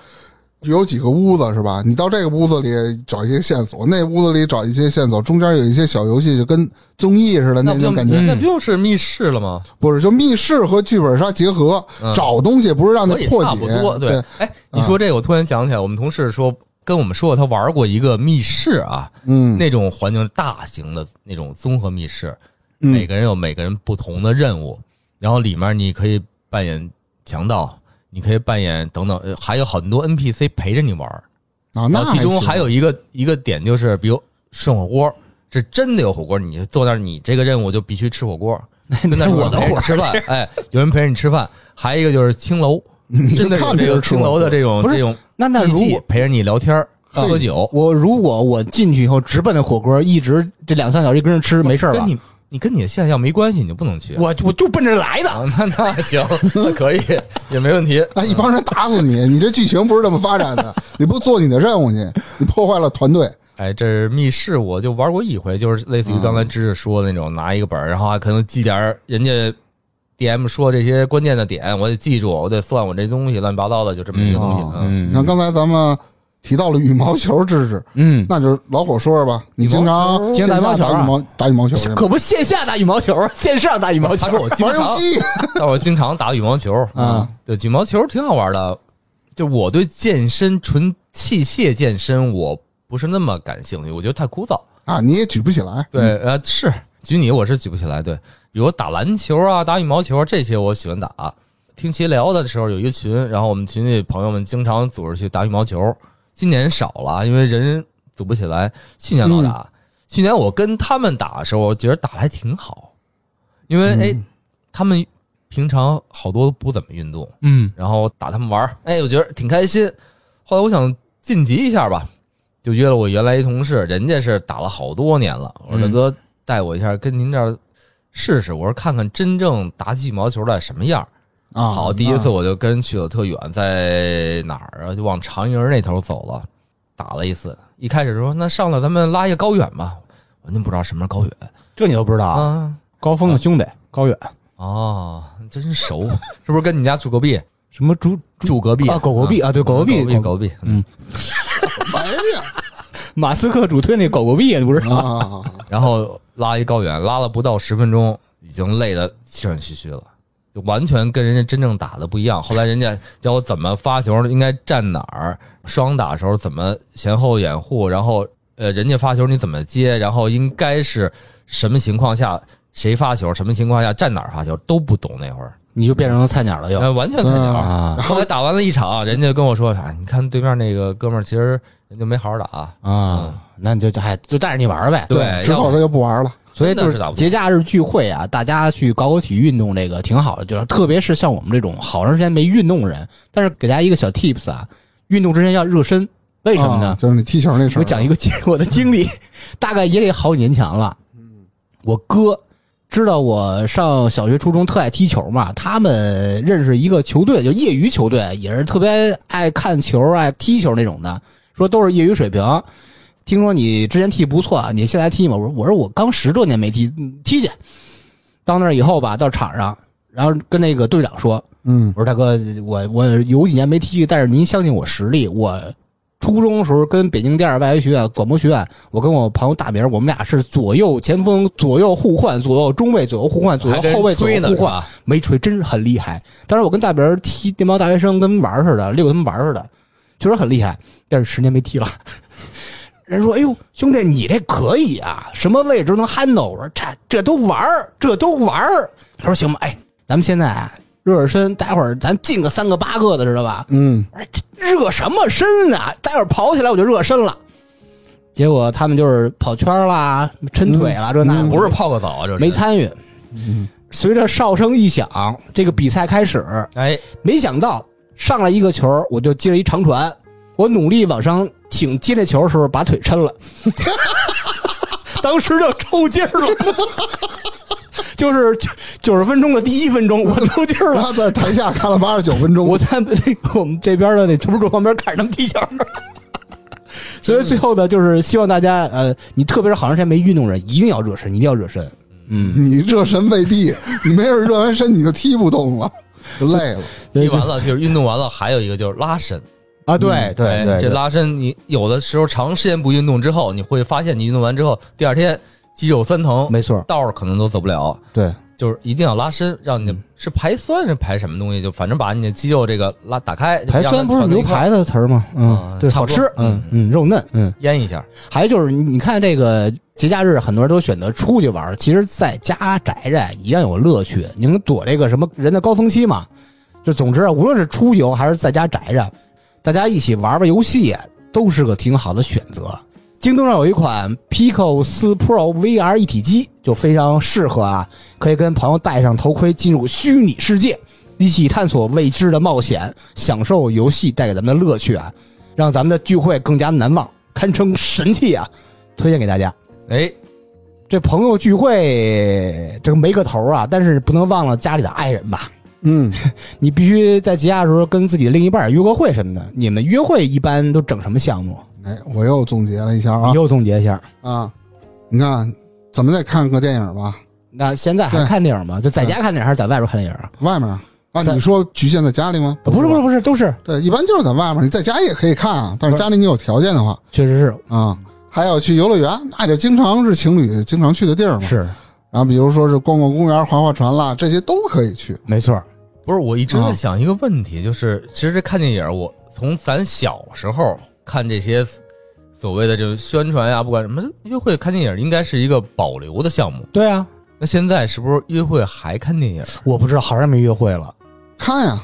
有几个屋子是吧？你到这个屋子里找一些线索，那屋子里找一些线索，中间有一些小游戏，就跟综艺似的那不就种感觉。那不就是密室了吗？不是，就密室和剧本杀结合，嗯找东西不是让你破解差不多。对，哎，你说这个，我突然想起来，我们同事说跟我们说，他玩过一个密室啊，嗯，那种环境大型的那种综合密室，嗯每个人有每个人不同的任务，然后里面你可以扮演强盗，你可以扮演等等，呃还有很多 NPC 陪着你玩儿。啊，然那后其中还有一个一个点就是，比如涮火锅，是真的有火锅，你坐那儿，你这个任务就必须吃火锅，跟那儿我的陪着你吃饭，哎，有人陪着你吃饭。还有一个就是青楼，真的看别人吃个青楼的这种不是这种那那机如果器陪着你聊天儿喝酒，我如果我进去以后直奔那火锅，一直这两三小时跟着吃，没事儿吧跟？你你跟你的现在要没关系，你就不能去。我我就奔着来的。啊，那那行，那可以，也没问题。那，一帮人打死你，你这剧情不是这么发展的，你不做你的任务去，你破坏了团队。哎，这是密室，我就玩过一回，就是类似于刚才知识说的那种，拿一个本儿，然后还可能记点儿人家 DM 说这些关键的点，我得记住，我得算我这东西乱七八糟的，就这么一个东西。哦嗯，你看刚才咱们提到了羽毛球知识，嗯，那就是老火说说吧，你经常经常打羽毛打羽毛打羽毛球可不线下打羽毛球，线上打羽毛球他。说我经常，玩游戏 但我经常打羽毛球啊，对，羽毛球挺好玩的。就我对健身纯器械健身，我不是那么感兴趣，我觉得太枯燥。啊，你也举不起来。对，呃，是举你我是举不起来。对，比如打篮球啊、打羽毛球啊这些，我喜欢打。听协聊的时候有一个群，然后我们群里朋友们经常组织去打羽毛球。今年少了，因为人组不起来。去年老打，去年我跟他们打的时候，我觉得打的还挺好，因为哎，他们平常好多不怎么运动，嗯，然后打他们玩儿，哎，我觉得挺开心。后来我想晋级一下吧，就约了我原来一同事，人家是打了好多年了。我说大哥带我一下，跟您这儿试试。我说看看真正打起羽毛球来什么样。啊，好，第一次我就跟去了特远，在哪儿啊？就往长营那头走了，打了一次。一开始说那上来咱们拉一个高远吧，我真不知道什么是高远这你都不知道啊？啊。高峰的兄弟高远，哦，真熟，是不是跟你家住隔壁？什么住住隔壁啊狗狗币啊对狗狗币狗壁，狗币。嗯，哎呀马斯克主推那狗狗币，你不知道？啊，然后拉一高远，拉了不到十分钟，已经累得气喘吁吁了，就完全跟人家真正打的不一样。后来人家教我怎么发球，应该站哪儿，双打的时候怎么前后掩护，然后呃，人家发球你怎么接，然后应该是什么情况下谁发球，什么情况下站哪儿发球都不懂那会儿，你就变成菜鸟了又呃，完全菜鸟。啊后来打完了一场，人家跟我说：“啊，你看对面那个哥们儿，其实人家没好好打。啊！那你就还就带着你玩呗。对之后他就不玩了。所以就是节假日聚会啊，大家去搞搞体育运动，这个挺好的。就是特别是像我们这种好长时间没运动的人，但是给大家一个小 tips 啊，运动之前要热身，为什么呢啊？就是你踢球那事儿。我讲一个我的经历，大概也得好几年前了。嗯我哥知道我上小学、初中特爱踢球嘛，他们认识一个球队，就业余球队，也是特别爱看球、爱踢球那种的，说都是业余水平。听说你之前踢不错，你现在踢吗？我说我说我刚十多年没踢，嗯踢去。到那儿以后吧，到场上，然后跟那个队长说，嗯我说大哥，我我有几年没踢，但是您相信我实力。我初中的时候跟北京电视外语学院广播学院，我跟我朋友大明，我们俩是左右前锋左右互换，左右中卫左右互换，左右后卫左吹右互换？没吹，真是很厉害。当时我跟大明踢那帮大学生跟玩儿似的，遛他们玩儿似的，确实很厉害。但是十年没踢了。人说：“哎呦，兄弟，你这可以啊，什么位置都能 handle。”我说：“这这都玩儿，这都玩儿。”他说：“行吧，哎，咱们现在啊热热身，待会儿咱进个三个八个的，知道吧？嗯，热什么身啊？待会儿跑起来我就热身了。结果他们就是跑圈啦、抻腿啦，这那的不是泡个澡啊，这是没参与。随着哨声一响，这个比赛开始，哎，没想到上来一个球，我就接了一长传，我努力往上挺接那球的时候，把腿抻了，当时就抽筋儿了。就是九十分钟的第一分钟，我抽筋儿了。他在台下看了八十九分钟，我在那个我们这边的那足球桌旁边看着他们踢球，所以最后呢，就是希望大家呃，你特别是好长时间没运动人，一定要热身，一定要热身。嗯，你热身未必，你没准热完身你就踢不动了，就累了。踢完了就是运动完了，还有一个就是拉伸。啊，对对这拉伸你有的时候长时间不运动之后，你会发现你运动完之后，第二天肌肉酸疼，没错，道儿可能都走不了。对，就是一定要拉伸，让你是排酸是排什么东西？就反正把你的肌肉这个拉打开，排酸不是牛排的词儿吗？嗯啊，对，好吃嗯嗯，肉嫩，嗯。腌一下。还有就是，你看这个节假日，很多人都选择出去玩，其实在家宅着一样有乐趣。你能躲这个什么人的高峰期嘛？就总之啊，无论是出游还是在家宅着，大家一起玩玩游戏，都是个挺好的选择。京东上有一款 Pico 四 Pro VR 一体机，就非常适合啊，可以跟朋友戴上头盔进入虚拟世界，一起探索未知的冒险，享受游戏带给咱们的乐趣啊，让咱们的聚会更加难忘，堪称神器啊！推荐给大家。哎，这朋友聚会这个没个头啊，但是不能忘了家里的爱人吧？嗯，你必须在节假的时候跟自己的另一半约个会什么的。你们约会一般都整什么项目？哎，我又总结了一下啊你又总结一下。啊，你看，咱们再看个电影吧，那现在还看电影吗？就在家看电影还是在外边看电影啊？外面啊，你说局限在家里吗？不是不是不是，都是对，一般就是在外面，你在家也可以看啊，但是家里你有条件的话确实是啊，还有去游乐园，那就经常是情侣经常去的地儿嘛。是然后比如说是逛逛公园、划划船啦，这些都可以去。没错。不是，我一直啊在想一个问题，就是其实这看电影，我从咱小时候看这些所谓的这种宣传呀，不管什么约会看电影，应该是一个保留的项目。对啊，那现在是不是约会还看电影？我不知道，好像没约会了，看呀，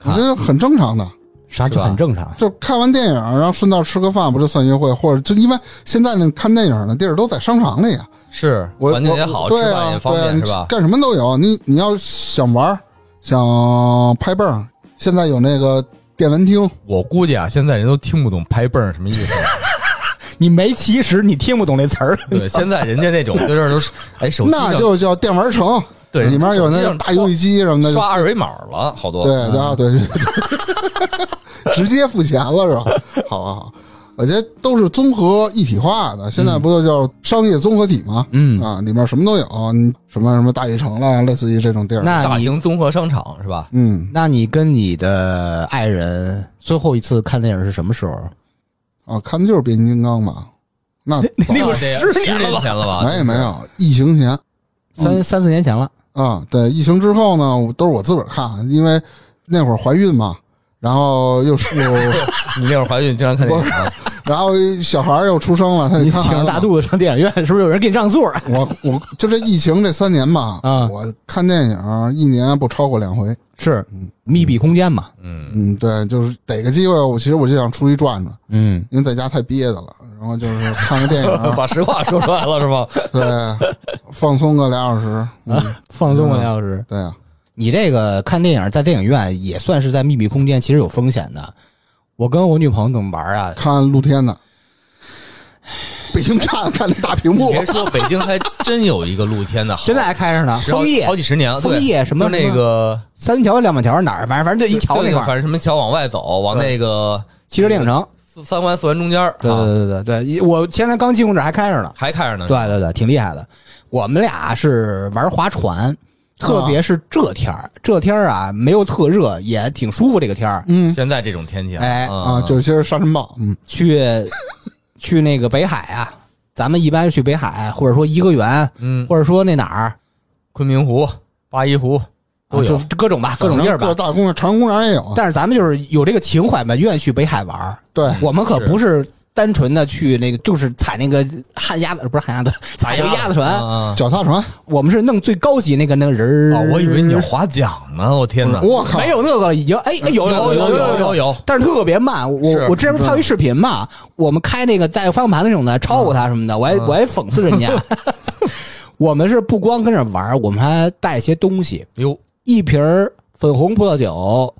我看觉得很正常的。啥就很正常。就看完电影，然后顺道吃个饭，不就算约会？或者就因为现在那看电影的地儿都在商场里啊，是我环境也好，对吃饭啊也方便，是吧？干什么都有。你你要想玩，想拍泵儿，现在有那个电玩厅，我估计啊，现在人都听不懂拍泵儿什么意思。你没起始，你听不懂那词儿。对，现在人家那种就是都是，哎，手机那就叫电玩城，对里面有那种大游戏机什么的，就刷二维码了，好多。对对啊对对对，直接付钱了是吧？好好好，我觉得都是综合一体化的。现在不就叫商业综合体吗？嗯啊，里面什么都有，你什么什么大悦城了，类似于这种地儿。大那你型综合商场是吧？嗯那你跟你的爱人最后一次看电影是什么时候？啊，看的就是变形金刚嘛。那早那个啊这十年了吧前了吧？没没有，疫情前三三四年前了。啊，对，疫情之后呢，都是我自个儿看，因为那会儿怀孕嘛，然后又是又，你那会儿怀孕经常看电影吗？然后小孩儿又出生了，你挺着大肚子上电影院，是不是有人给你让座？我我就这疫情这三年吧，啊我看电影一年不超过两回。是密闭空间嘛？嗯，嗯，对，就是逮个机会，我其实我就想出去转转，嗯，因为在家太憋的了。然后就是看个电影，把实话说出来了是吧？对，放松个俩小时。嗯，放松个俩小时。对啊，你这个看电影在电影院也算是在密闭空间，其实有风险的。我跟我女朋友怎么玩啊？看露天的，北京站看那大屏幕，别说，北京还真有一个露天的，好现在还开着呢，枫叶好几十年了。枫对叶什么就那个三桥两板桥哪儿，反正反正就一桥那块反正什么桥往外走，往那个汽车电影城。四三环四环中间儿，对啊对对对对，我前天刚进过这还开着呢。还开着呢。对对对，挺厉害的。我们俩是玩划船，特别是这天儿，这天儿啊没有特热，也挺舒服。这个天儿，嗯现在这种天气啊哎啊，就是今儿沙尘暴，嗯，去去那个北海啊，咱们一般去北海，或者说颐和园，嗯，或者说那哪儿，昆明湖、八一湖都有啊就。各种吧，各种地儿吧。各大公园、长公园也有。啊但是咱们就是有这个情怀嘛，愿意去北海玩儿。对，我们可不是单纯的去那个，就是踩那个旱鸭子，不是旱鸭子，踩那个鸭子船。啊脚踏船，我们是弄最高级那个那个人儿。哦，我以为你要划桨呢，我天哪！我靠，没有那个已经哎哎有有有有有有，但是特别慢。我我之前不是拍过一视频嘛，我们开那个带方向盘那种的，超过他什么的，我还嗯我还讽刺人家。我们是不光跟着玩，我们还带一些东西，哟，一瓶儿粉红葡萄酒，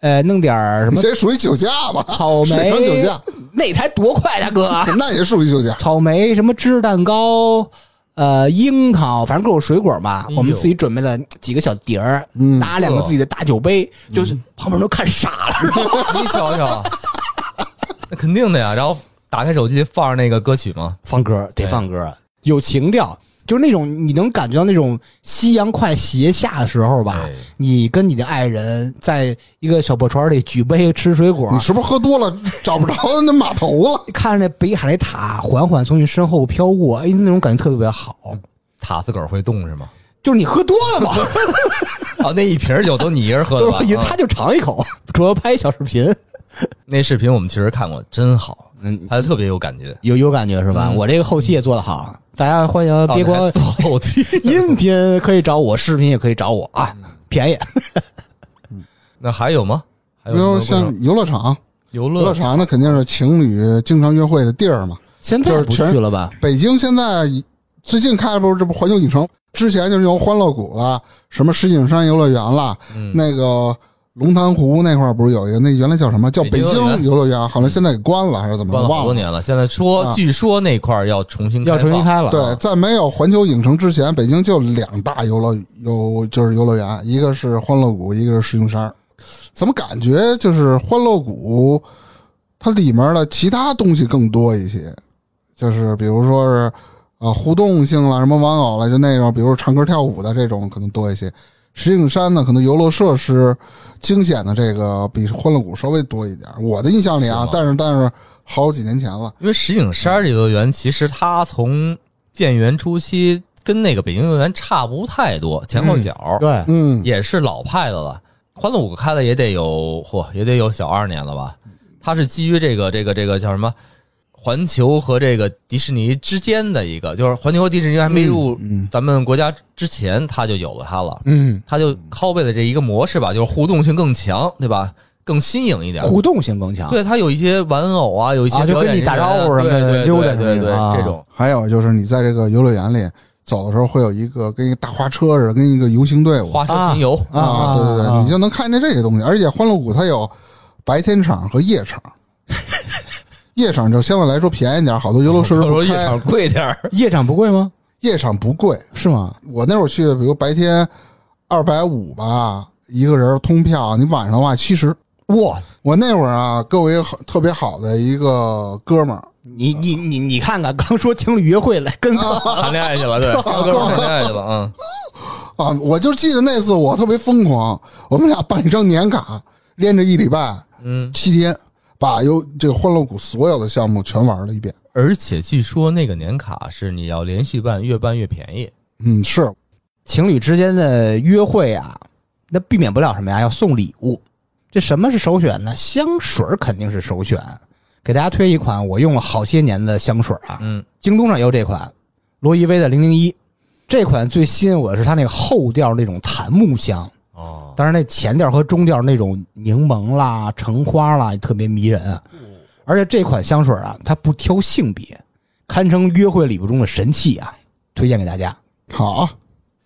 呃，弄点儿什么这属于酒驾吧？草水上酒驾，，那台多快，大哥！那也属于酒驾。草莓什么芝士蛋糕。呃，樱桃，反正各种水果嘛，哎我们自己准备了几个小碟儿，嗯拿两个自己的大酒杯，就是旁边人都看傻了。你瞧瞧，那肯定的呀。然后打开手机放上那个歌曲吗？放歌得放歌，有情调，就是那种你能感觉到那种夕阳快斜下的时候吧哎，你跟你的爱人在一个小破船里举杯吃水果你，是不是喝多了找不着那码头了？看着那北海那塔缓缓从你身后飘过，哎，那种感觉特别好。塔自个儿会动是吗？就是你喝多了嘛，啊，那一瓶酒都你一人喝的吧 他就尝一口，主要拍小视频，那视频我们其实看过，真好，嗯，拍的特别有感觉。有有感觉是吧？嗯我这个后期也做得好，大家欢迎别光做后期，音频可以找我，视频也可以找我啊，便宜。那还有吗？还有比如什么像游乐场，游游乐乐场那肯定是情侣经常约会的地儿嘛。现在不去了吧？北京现在最近开的不是这不环球影城，之前就是有欢乐谷了，什么石景山游乐园了，嗯那个龙潭湖那块儿不是有一个，那原来叫什么？叫北北京游乐园好像现在给关了还是怎么？关了好忘了。多年了，现在说啊据说那块儿要重新要重新开了，对，在没有环球影城之前，北京就两大游乐游就是游乐园，一个是欢乐谷，一个是石景山。怎么感觉就是欢乐谷，它里面的其他东西更多一些，就是比如说是啊互动性了，什么玩偶了，就那种，比如唱歌跳舞的这种可能多一些。石景山呢，可能游乐设施惊险的这个比欢乐谷稍微多一点。我的印象里啊是，但是但是好几年前了，因为石景山这游乐园其实它从建园初期跟那个北京游乐园差不太多，前后脚、对，嗯，也是老派的了。欢乐谷开了也得有嚯，也得有小二年了吧？它是基于这个这个这个叫什么？环球和这个迪士尼之间的一个，就是环球和迪士尼还没入嗯咱们国家之前，它就有了它了。嗯，它就拷贝的这一个模式吧，就是互动性更强，对吧？更新颖一点。互动性更强。对，它有一些玩偶啊，有一些啊就跟你打招呼什么的对对溜达对对这种还有就是你在这个游乐园里走的时候，会有一个跟一个大花车似的，跟一个游行队伍花车巡游，啊，对对对，啊你就能看见这些东西。而且欢乐谷它有白天场和夜场，夜场就相对来说便宜点，好多游乐设施不开说夜场。贵点儿，夜场不贵吗？夜场不贵，是吗？我那会儿去的，比如白天二百五吧，一个人通票，你晚上的话七十。哇，我那会儿啊，跟我一个好特别好的一个哥们儿，你你你你看看，刚说情侣约会来跟啊谈恋爱去了，对，跟哥们儿谈恋爱去了，嗯，啊，我就记得那次我特别疯狂，我们俩办一张年卡，连着一礼拜，嗯，七天，把有这个欢乐谷所有的项目全玩了一遍。而且据说那个年卡是你要连续办，越办越便宜。嗯，是情侣之间的约会啊，那避免不了什么呀？要送礼物。这什么是首选呢？香水肯定是首选。给大家推一款我用了好些年的香水啊，嗯，京东上也有这款，罗意威的零零一。这款最吸引我的是它那个后调那种檀木香，哦，当然那前调和中调那种柠檬啦、橙花啦，特别迷人。而且这款香水啊，它不挑性别，堪称约会礼物中的神器啊，推荐给大家。好，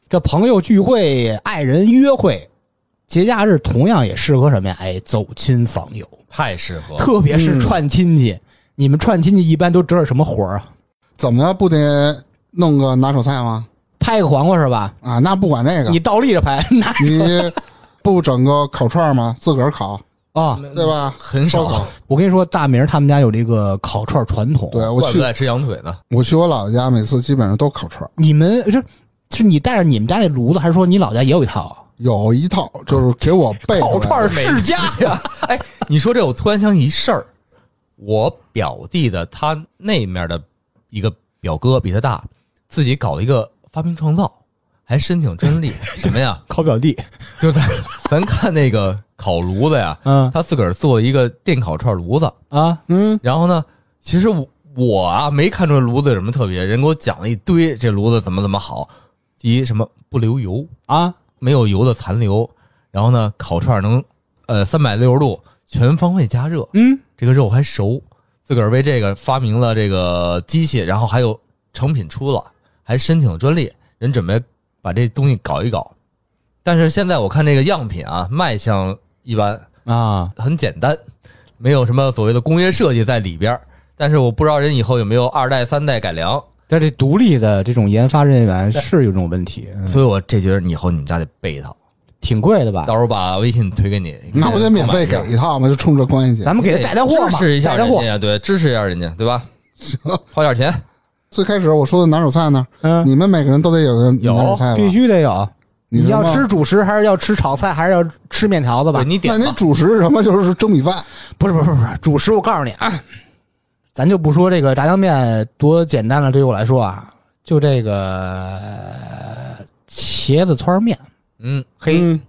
这朋友聚会、爱人约会、节假日，同样也适合什么呀？哎，走亲访友，太适合了。特别是串亲戚。你们串亲戚一般都整点什么活儿啊？怎么了？不得弄个拿手菜吗？拍个黄瓜是吧？啊，那不管那个，你倒立着拍，那你不整个烤串吗？自个儿烤，啊、对吧？很少，烧烤。我跟你说，大明他们家有这个烤串传统。对我去怪不得，爱吃羊腿呢。我去我姥姥家，每次基本上都烤串，你们是是你带着你们家那炉子，还是说你老家也有一套啊？有一套就是给我备烤串。世家呀！哎，你说这，我突然想起一事儿，我表弟的他那面的一个表哥比他大，自己搞了一个发明创造，还申请专利，什么呀？烤表弟，就咱 咱看那个烤炉子呀，嗯。他自个儿做一个电烤串炉子，啊，嗯，然后呢，其实我我啊没看出炉子有什么特别，人给我讲了一堆这炉子怎么怎么好，第一什么不流油，啊，没有油的残留，然后呢烤串能呃三百六十度全方位加热，嗯，这个肉还熟，自个儿为这个发明了这个机器，然后还有成品出了，还申请了专利，人准备把这东西搞一搞。但是现在我看这个样品啊，卖相一般，啊，很简单，没有什么所谓的工业设计在里边儿。但是我不知道人以后有没有二代、三代改良，但这独立的这种研发人员是有这种问题，嗯所以我这觉得以后你们家得备一套。挺贵的吧？到时候把微信推给你，那不得免费给一套吗？就冲这关系。咱们给他带带货嘛，支持一下带带货。人家，对，支持一下人家，对吧？行，花点钱，最开始我说的拿手菜呢，嗯，你们每个人都得有个有拿手菜吧？必须得有。你要吃主食还是要吃炒菜还是要吃面条子吧？你那点那。你主食是什么？就是蒸米饭。不是不是不是主食，我告诉你啊，咱就不说这个炸酱面多简单了，对于我来说啊，就这个茄子汆面，嗯，嘿，嗯，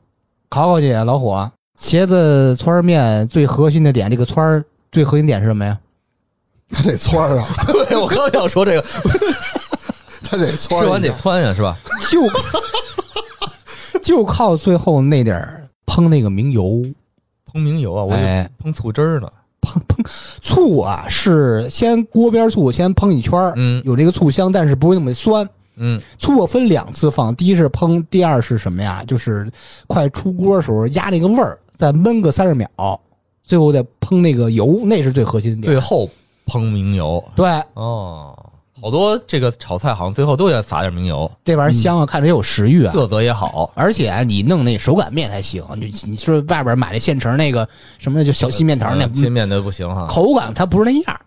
考考你老虎，茄子汆面最核心的点，这个汆儿最核心点是什么呀？他得汆儿啊，对我刚想说这个，他得汆儿。吃完得窜呀，是吧？就就靠最后那点儿烹那个明油，烹明油啊，我以为哎，烹醋汁儿呢。烹烹醋啊，是先锅边醋先烹一圈儿嗯有这个醋香，但是不会那么酸。嗯，醋我分两次放，第一是烹，第二是什么呀？就是快出锅的时候压那个味儿，再焖个三十秒，最后再烹那个油，那是最核心的点。最后烹明油对，哦，好多这个炒菜好像最后都要撒点明油，这玩意儿香啊，看着也有食欲啊。色泽也好。而且你弄那手擀面才行，你你说外边买的现成那个什么就小细面条那嗯切面的不行哈。口感它不是那样。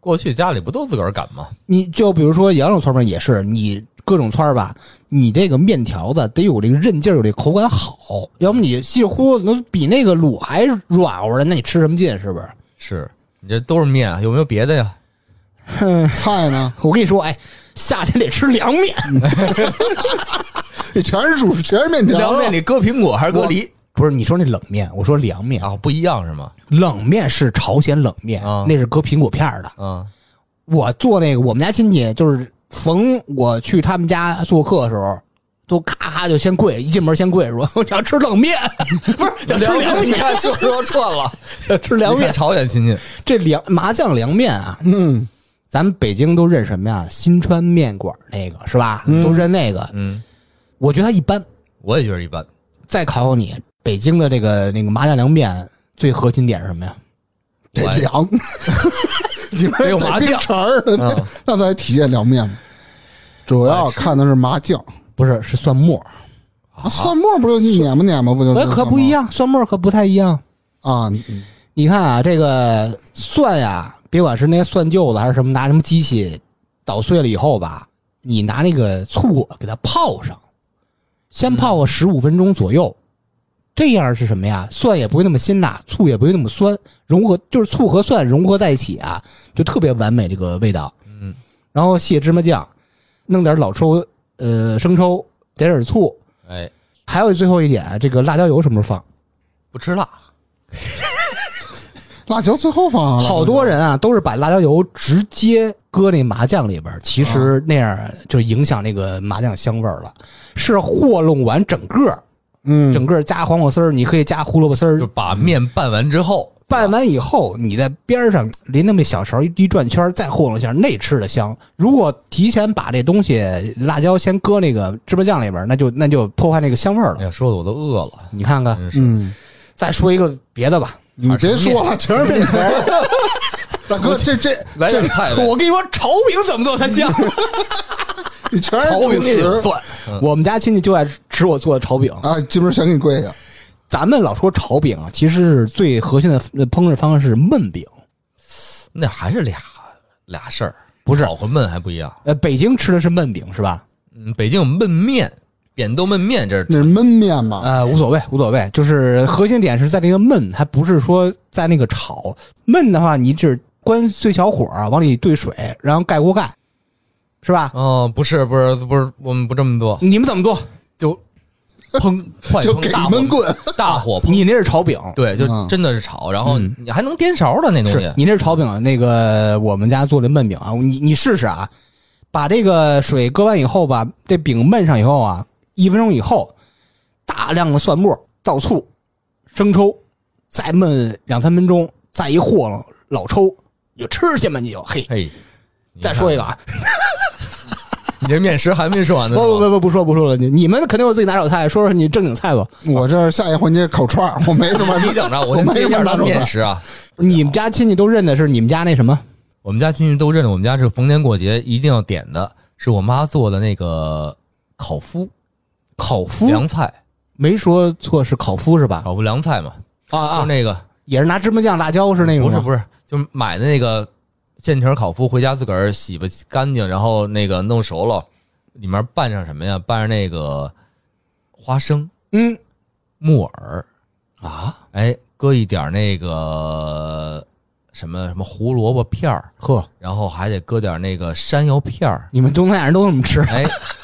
过去家里不都自个儿擀吗？你就比如说羊肉串面也是，你各种串儿吧，你这个面条子得有这个韧劲儿，有这口感好，要不你稀里糊涂能比那个卤还软和的，那你吃什么劲？是不是？是你这都是面，啊有没有别的呀？菜呢？我跟你说，哎，夏天得吃凉面，这 全是主食，全是面条。凉面里搁苹果还是搁梨不是你说那冷面，我说凉面，啊？不一样是吗？冷面是朝鲜冷面，啊那是搁苹果片儿的。嗯我做那个，我们家亲戚就是逢我去他们家做客的时候，都咔咔就先跪，一进门先跪说 我要吃冷面，不是想吃凉你面，看说说串了，想吃凉面。朝鲜亲戚这凉麻酱凉面啊，嗯，咱们北京都认什么呀？新川面馆那个是吧？都认那个。嗯，我觉得它一般。我也觉得一般。再考考你，北京的这个那个麻酱凉面最核心点是什么呀？得凉。你们有麻酱那才体现凉面嘛。主要看的是麻酱不是，是蒜末。啊，蒜末不就碾吧碾吧，不就？哎，可不一样，蒜末可不太一样。啊。嗯你看啊，这个蒜呀，别管是那些蒜臼子还是什么，拿什么机器捣碎了以后吧，你拿那个醋给它泡上，先泡个十五分钟左右，这样是什么呀？蒜也不会那么辛辣，醋也不会那么酸，融合就是醋和蒜融合在一起啊，就特别完美这个味道。嗯，然后卸芝麻酱，弄点老抽，呃，生抽，点点醋，哎，还有最后一点，这个辣椒油什么时候放？不吃辣，辣椒最后放啊，好多人啊，都是把辣椒油直接搁那麻酱里边儿，其实那样就影响那个麻酱香味儿了。是和弄完整个，嗯，整个加黄瓜丝儿，你可以加胡萝卜丝儿就。把面拌完之后，拌完以后，你在边上淋那么小勺一一转圈儿，再和弄一下，那吃的香。如果提前把这东西辣椒先搁那个芝麻酱里边，那就那就破坏那个香味儿了。哎呀，说的我都饿了，你看看，嗯，再说一个别的吧，你别说了，全是面条。大哥，这这来点菜呗，我跟你说，炒饼怎么做才香？你 全是主炒饼蒜，我们家亲戚就爱吃我做的炒饼。啊！今儿先给你跪下。咱们老说炒饼啊，其实是最核心的呃烹饪方式是焖饼。那还是俩俩事儿，不是炒和焖还不一样。呃，北京吃的是焖饼是吧？嗯，北京有焖面，扁豆焖面，这是那是焖面吗？呃，无所谓，无所谓，就是核心点是在那个焖，还不是说在那个炒。焖的话，你只关最小火啊，往里兑水，然后盖锅盖，是吧？哦，不是不是不是，我们不这么做，你们怎么做？就砰快 就给烹大火闷棍。大火烹，你那是炒饼，对，就嗯真的是炒，然后嗯你还能颠勺的那东西是，你那是炒饼啊？那个我们家做的焖饼啊，你你试试啊，把这个水搁完以后吧，这饼焖上以后啊，一分钟以后，大量的蒜末、倒醋、生抽，再焖两三分钟，再一和了老抽，你就吃去吧，你就嘿。嘿，再说一个啊，你这面食还没说完呢，不不不不不说不说了，你你们肯定有自己拿手菜，说说你正经菜吧。我这下一环节烤串儿，我没什么。你等着，我我没什拿手菜。面食啊。你们家亲戚都认的是你们家那什么？我们家亲戚都认得，我们家是逢年过节一定要点的，是我妈做的那个烤麸烤麸凉菜，没说错是烤麸是吧？烤麸凉菜嘛，啊啊就，那个也是拿芝麻酱、辣椒是那种吗？不是不是，就买的那个现成烤麸，回家自个儿洗吧干净，然后那个弄熟了，里面拌上什么呀？拌上那个花生、嗯木耳，啊，哎，搁一点那个什么什么胡萝卜片儿，呵，然后还得搁点那个山药片儿，你们东南亚人都这么吃？哎，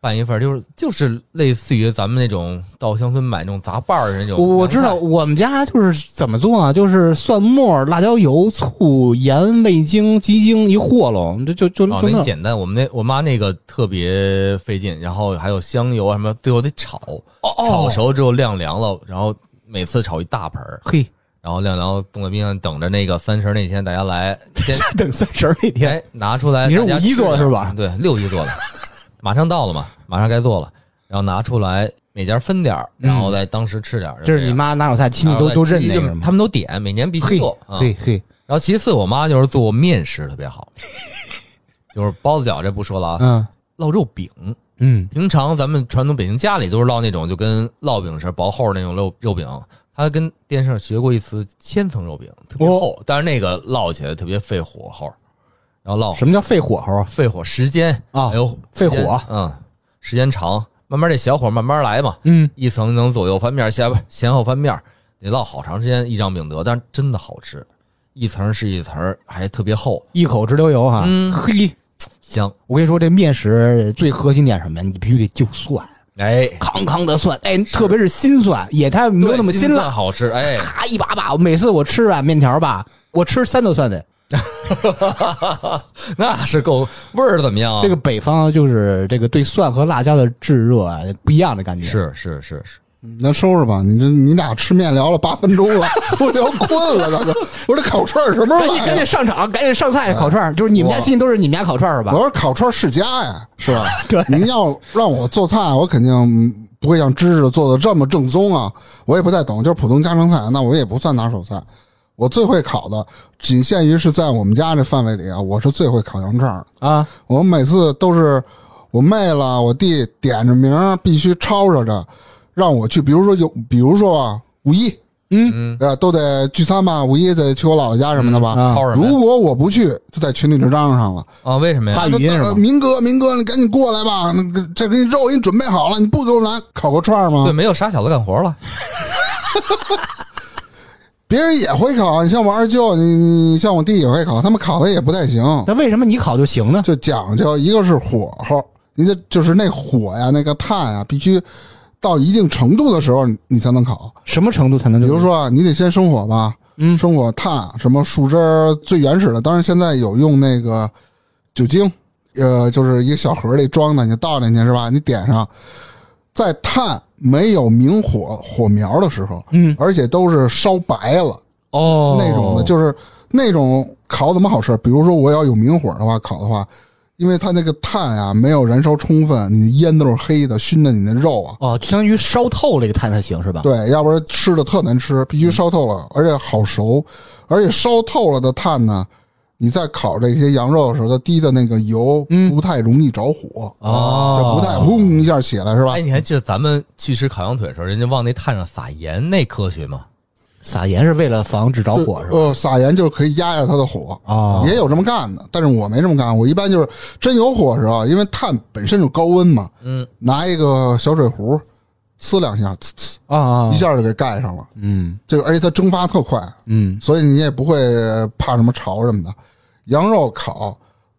拌拌一份儿，就是就是类似于咱们那种到乡村买那种杂拌儿的那种。我我知道，我们家就是怎么做啊？就是蒜末、辣椒油、醋、盐、味精、鸡精一和拢，就就就哦，就那那简单，我们那我妈那个特别费劲，然后还有香油啊什么，最后得炒，哦炒熟之后晾凉了，然后每次炒一大盆儿，嘿，然后晾凉冻在冰箱，等着那个三十那天大家来，先 等三十儿那天，哎拿出来，你是五一做的是吧？对，六一做的，马上到了嘛，马上该做了，然后拿出来每家分点儿，然后在当时吃点儿。这是你妈拿手菜，亲戚都都认那个吗？他们都点，每年必须做。啊嘿嘿然后其次，我妈就是做面食特别好，就是包子饺这不说了啊，嗯烙肉饼。嗯平常咱们传统北京家里都是烙那种就跟烙饼似的薄厚的那种肉肉饼，她跟电视上学过一次千层肉饼，特别厚，但是那个烙起来特别费火候，然后烙什么叫费火候啊？费火时间啊还有费火嗯，时间长，慢慢这小火慢慢来嘛，嗯，一层一层左右翻面，下边前后翻面，得烙好长时间一张饼得，但是真的好吃，一层是一层，还特别厚，一口直流油哈。嗯嘿，香。我跟你说，这面食最核心点什么呀？你必须得就蒜，哎，康康的蒜，哎，特别是新蒜，也太没有那么对辛辣。好吃，哎，咔一把把，每次我吃碗面条吧，我吃三顿蒜的。那是够味儿怎么样啊？这个北方就是这个对蒜和辣椒的炙热啊，不一样的感觉。是是是是，咱收拾吧，你这你俩吃面聊了八分钟了，我聊困了，大哥。我说这烤串儿什么时候赶紧赶紧？上场，赶紧上菜烤串儿，就是你们家亲戚都是你们家烤串儿是吧我？说烤串儿世家呀，是吧？对您要让我做菜，我肯定不会像芝芝做的这么正宗啊。我也不太懂，就是普通家常菜，那我也不算拿手菜。我最会烤的，仅限于是在我们家这范围里啊，我是最会烤羊串儿的。啊，我每次都是我妹了，我弟点着名儿必须吵吵着，让我去。比如说有，比如说啊，五一，嗯呃，都得聚餐吧，五一得去我姥姥家什么的吧。如果我不去，就在群里就嚷上了。啊？为什么呀发？语音是吧呃明哥，明哥，你赶紧过来吧，那个这给你肉给你准备好了，你不给我来烤个串吗对，？没有傻小子干活了。别人也会烤，你像我二舅，你你像我弟也会烤，他们烤的也不太行，那为什么你烤就行呢？就讲究一个是火候，你得就是那火呀，那个炭呀，必须到一定程度的时候，你你才能烤。什么程度才能？比如，说啊，你得先生火吧，嗯生火炭，什么树枝儿最原始的，当然现在有用那个酒精，呃，就是一个小盒里装的，你倒进去是吧？你点上，在炭没有明火火苗的时候，嗯，而且都是烧白了哦那种的，就是那种烤怎么好吃？比如说我要有明火的话，烤的话，因为它那个炭啊没有燃烧充分，你的烟都是黑的，熏的你那肉啊。哦，相当于烧透了一个碳才行是吧？对，要不然吃的特难吃，必须烧透了，而且好熟，而且烧透了的碳呢，你在烤这些羊肉的时候，它滴的那个油嗯不太容易着火，哦就不太轰一下起来，是吧哎，？你还记得咱们去吃烤羊腿的时候，人家往那炭上撒盐，那科学吗？撒盐是为了防止着火是吧？呃，撒盐就是可以压压它的火，哦也有这么干的，但是我没这么干，我一般就是真有火的时候，因为炭本身就高温嘛，嗯，拿一个小水壶，呲两下，呲呲，啊啊一，下就给盖上了，嗯。这个而且它蒸发特快，嗯。所以你也不会怕什么潮什么的。羊肉烤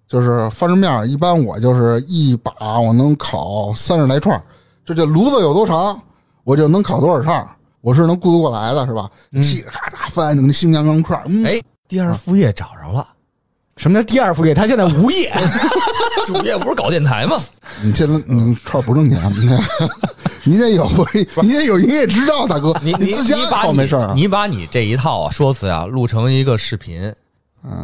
就是翻着面儿，一般我就是一把我能烤三十来串儿，这这炉子有多长，我就能烤多少串儿，我是能顾得过来的，是吧？嘁哩咔嚓翻，就跟新疆钢串儿，嗯，哎，第二副业找着了，什么叫第二副业？他现在无业，主业不是搞电台吗？你现在你串儿不挣钱，你你得有你得有营业执照，大哥，你你自家烤你把你没事儿啊。你把你这一套啊说辞啊录成一个视频，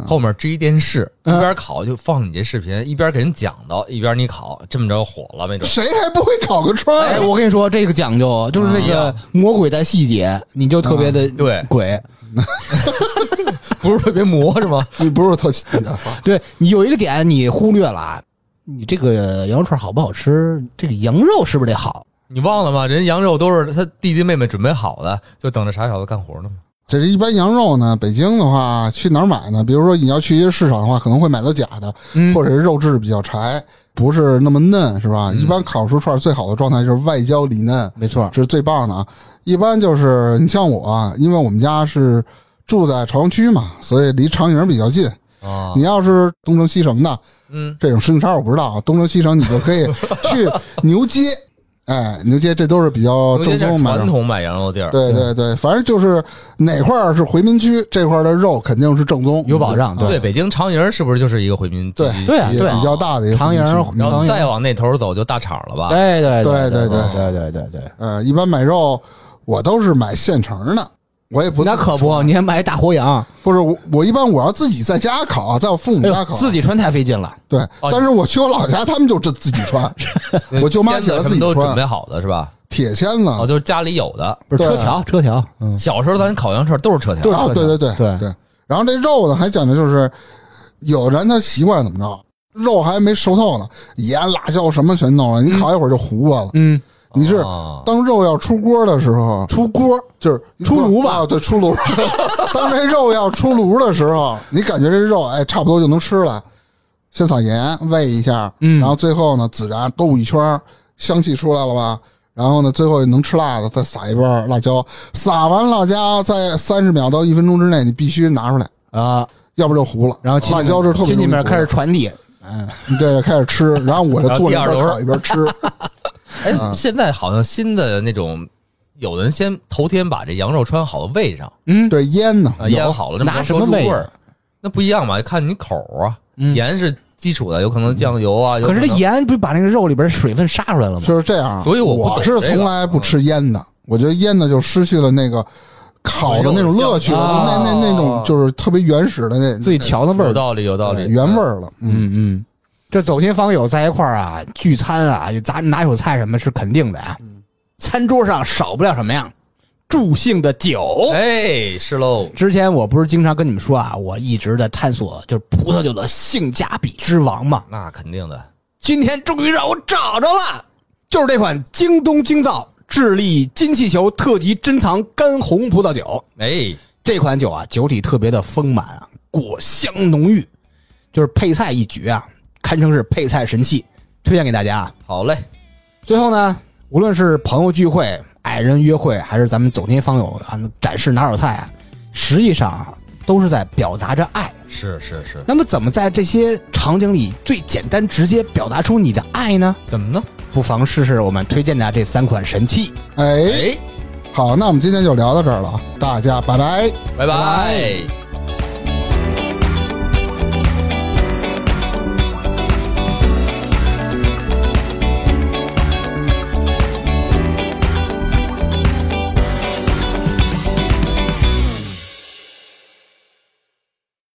后面支一电视，一边烤就放你这视频，一边给人讲叨，一边你烤，这么着火了没准。谁还不会烤个串儿哎，啊？我跟你说，这个讲究就是那个魔鬼在细节，你就特别的对鬼。不是特别磨是吗？你不是特对你有一个点你忽略了啊，你这个羊肉串好不好吃？这个羊肉是不是得好？你忘了吗？人羊肉都是他弟弟妹妹准备好的，就等着傻小子干活呢嘛。这是一般羊肉呢，北京的话去哪儿买呢？比如说你要去一些市场的话，可能会买到假的，嗯或者是肉质比较柴，不是那么嫩，是吧？嗯一般烤出串儿最好的状态就是外焦里嫩，没错，这是最棒的啊。一般就是你像我啊，因为我们家是住在朝阳区嘛，所以离长营比较近。啊你要是东城西城的嗯，这种食品叉，我不知道啊，东城西城你就可以去牛街，哎，牛街这都是比较正宗的。传统买羊肉地儿，对对对，反正就是哪块儿是回民区，这块儿的肉肯定是正宗，有保障对，北京长营是不是就是一个回民聚对也对啊对啊比较大的一个长营然后再往那头走就大厂了吧？对对对对对对对。对对，呃，一般买肉我都是买现成的，我也不那可不，你还买大活羊，不是我我一般我要自己在家烤，在我父母家烤，自己穿太费劲了。对，哦但是我去我老家，他们就自自己穿我舅妈签喜欢自己子什么都准穿备好的是吧？铁签子，哦，就是家里有的。不是车条，车条，嗯，小时候咱烤羊串都是车条对，啊，对对对对对。然后这肉呢，还讲究就是，有人他习惯怎么着，肉还没熟透呢，盐、辣椒什么全弄了，你烤一会儿就糊巴了。嗯，你是哦。当肉要出锅的时候，出锅，就是出炉吧。啊，对，出炉。当这肉要出炉的时候，你感觉这肉哎差不多就能吃了，先撒盐煨一下，嗯。然后最后呢孜然兜一圈，香气出来了吧？然后呢，最后能吃辣的，再撒一瓣辣椒，撒完辣椒在三十秒到一分钟之内，你必须拿出来，啊，要不就糊了。然后辣椒就特别亲戚们开始传递，嗯，对开始吃，然后我就坐那边烤一边吃。哎，嗯现在好像新的那种，有人先头天把这羊肉穿好了喂上嗯，对腌呢，啊，腌好了，那拿什么味儿？那不一样吧？看你口儿啊，嗯盐是基础的，有可能酱油啊。有可是这盐不是把那个肉里边水分杀出来了吗？就是这样。所以我不我是从来不吃腌的，我觉得腌的就失去了那个烤的那种乐趣了，啊那那那种就是特别原始的那自己调的味儿，有道理，有道理，原味儿了。嗯，嗯嗯，这走亲访友在一块儿啊，聚餐啊，就咱拿手菜什么是肯定的啊。餐桌上少不了什么呀？助兴的酒。哎，是喽，之前我不是经常跟你们说啊，我一直在探索就是葡萄酒的性价比之王嘛。那肯定的。今天终于让我找着了，就是这款京东京造智利金气球特级珍藏干红葡萄酒。哎，这款酒啊，酒体特别的丰满啊，果香浓郁，就是配菜一绝啊，堪称是配菜神器，推荐给大家啊。好嘞，最后呢，无论是朋友聚会、爱人约会，还是咱们走亲访友啊，展示拿手菜啊，实际上啊，都是在表达着爱。是是是，那么，怎么在这些场景里最简单直接表达出你的爱呢？怎么呢？不妨试试我们推荐的这三款神器。哎，哎，好，那我们今天就聊到这儿了啊，大家拜拜。拜拜拜。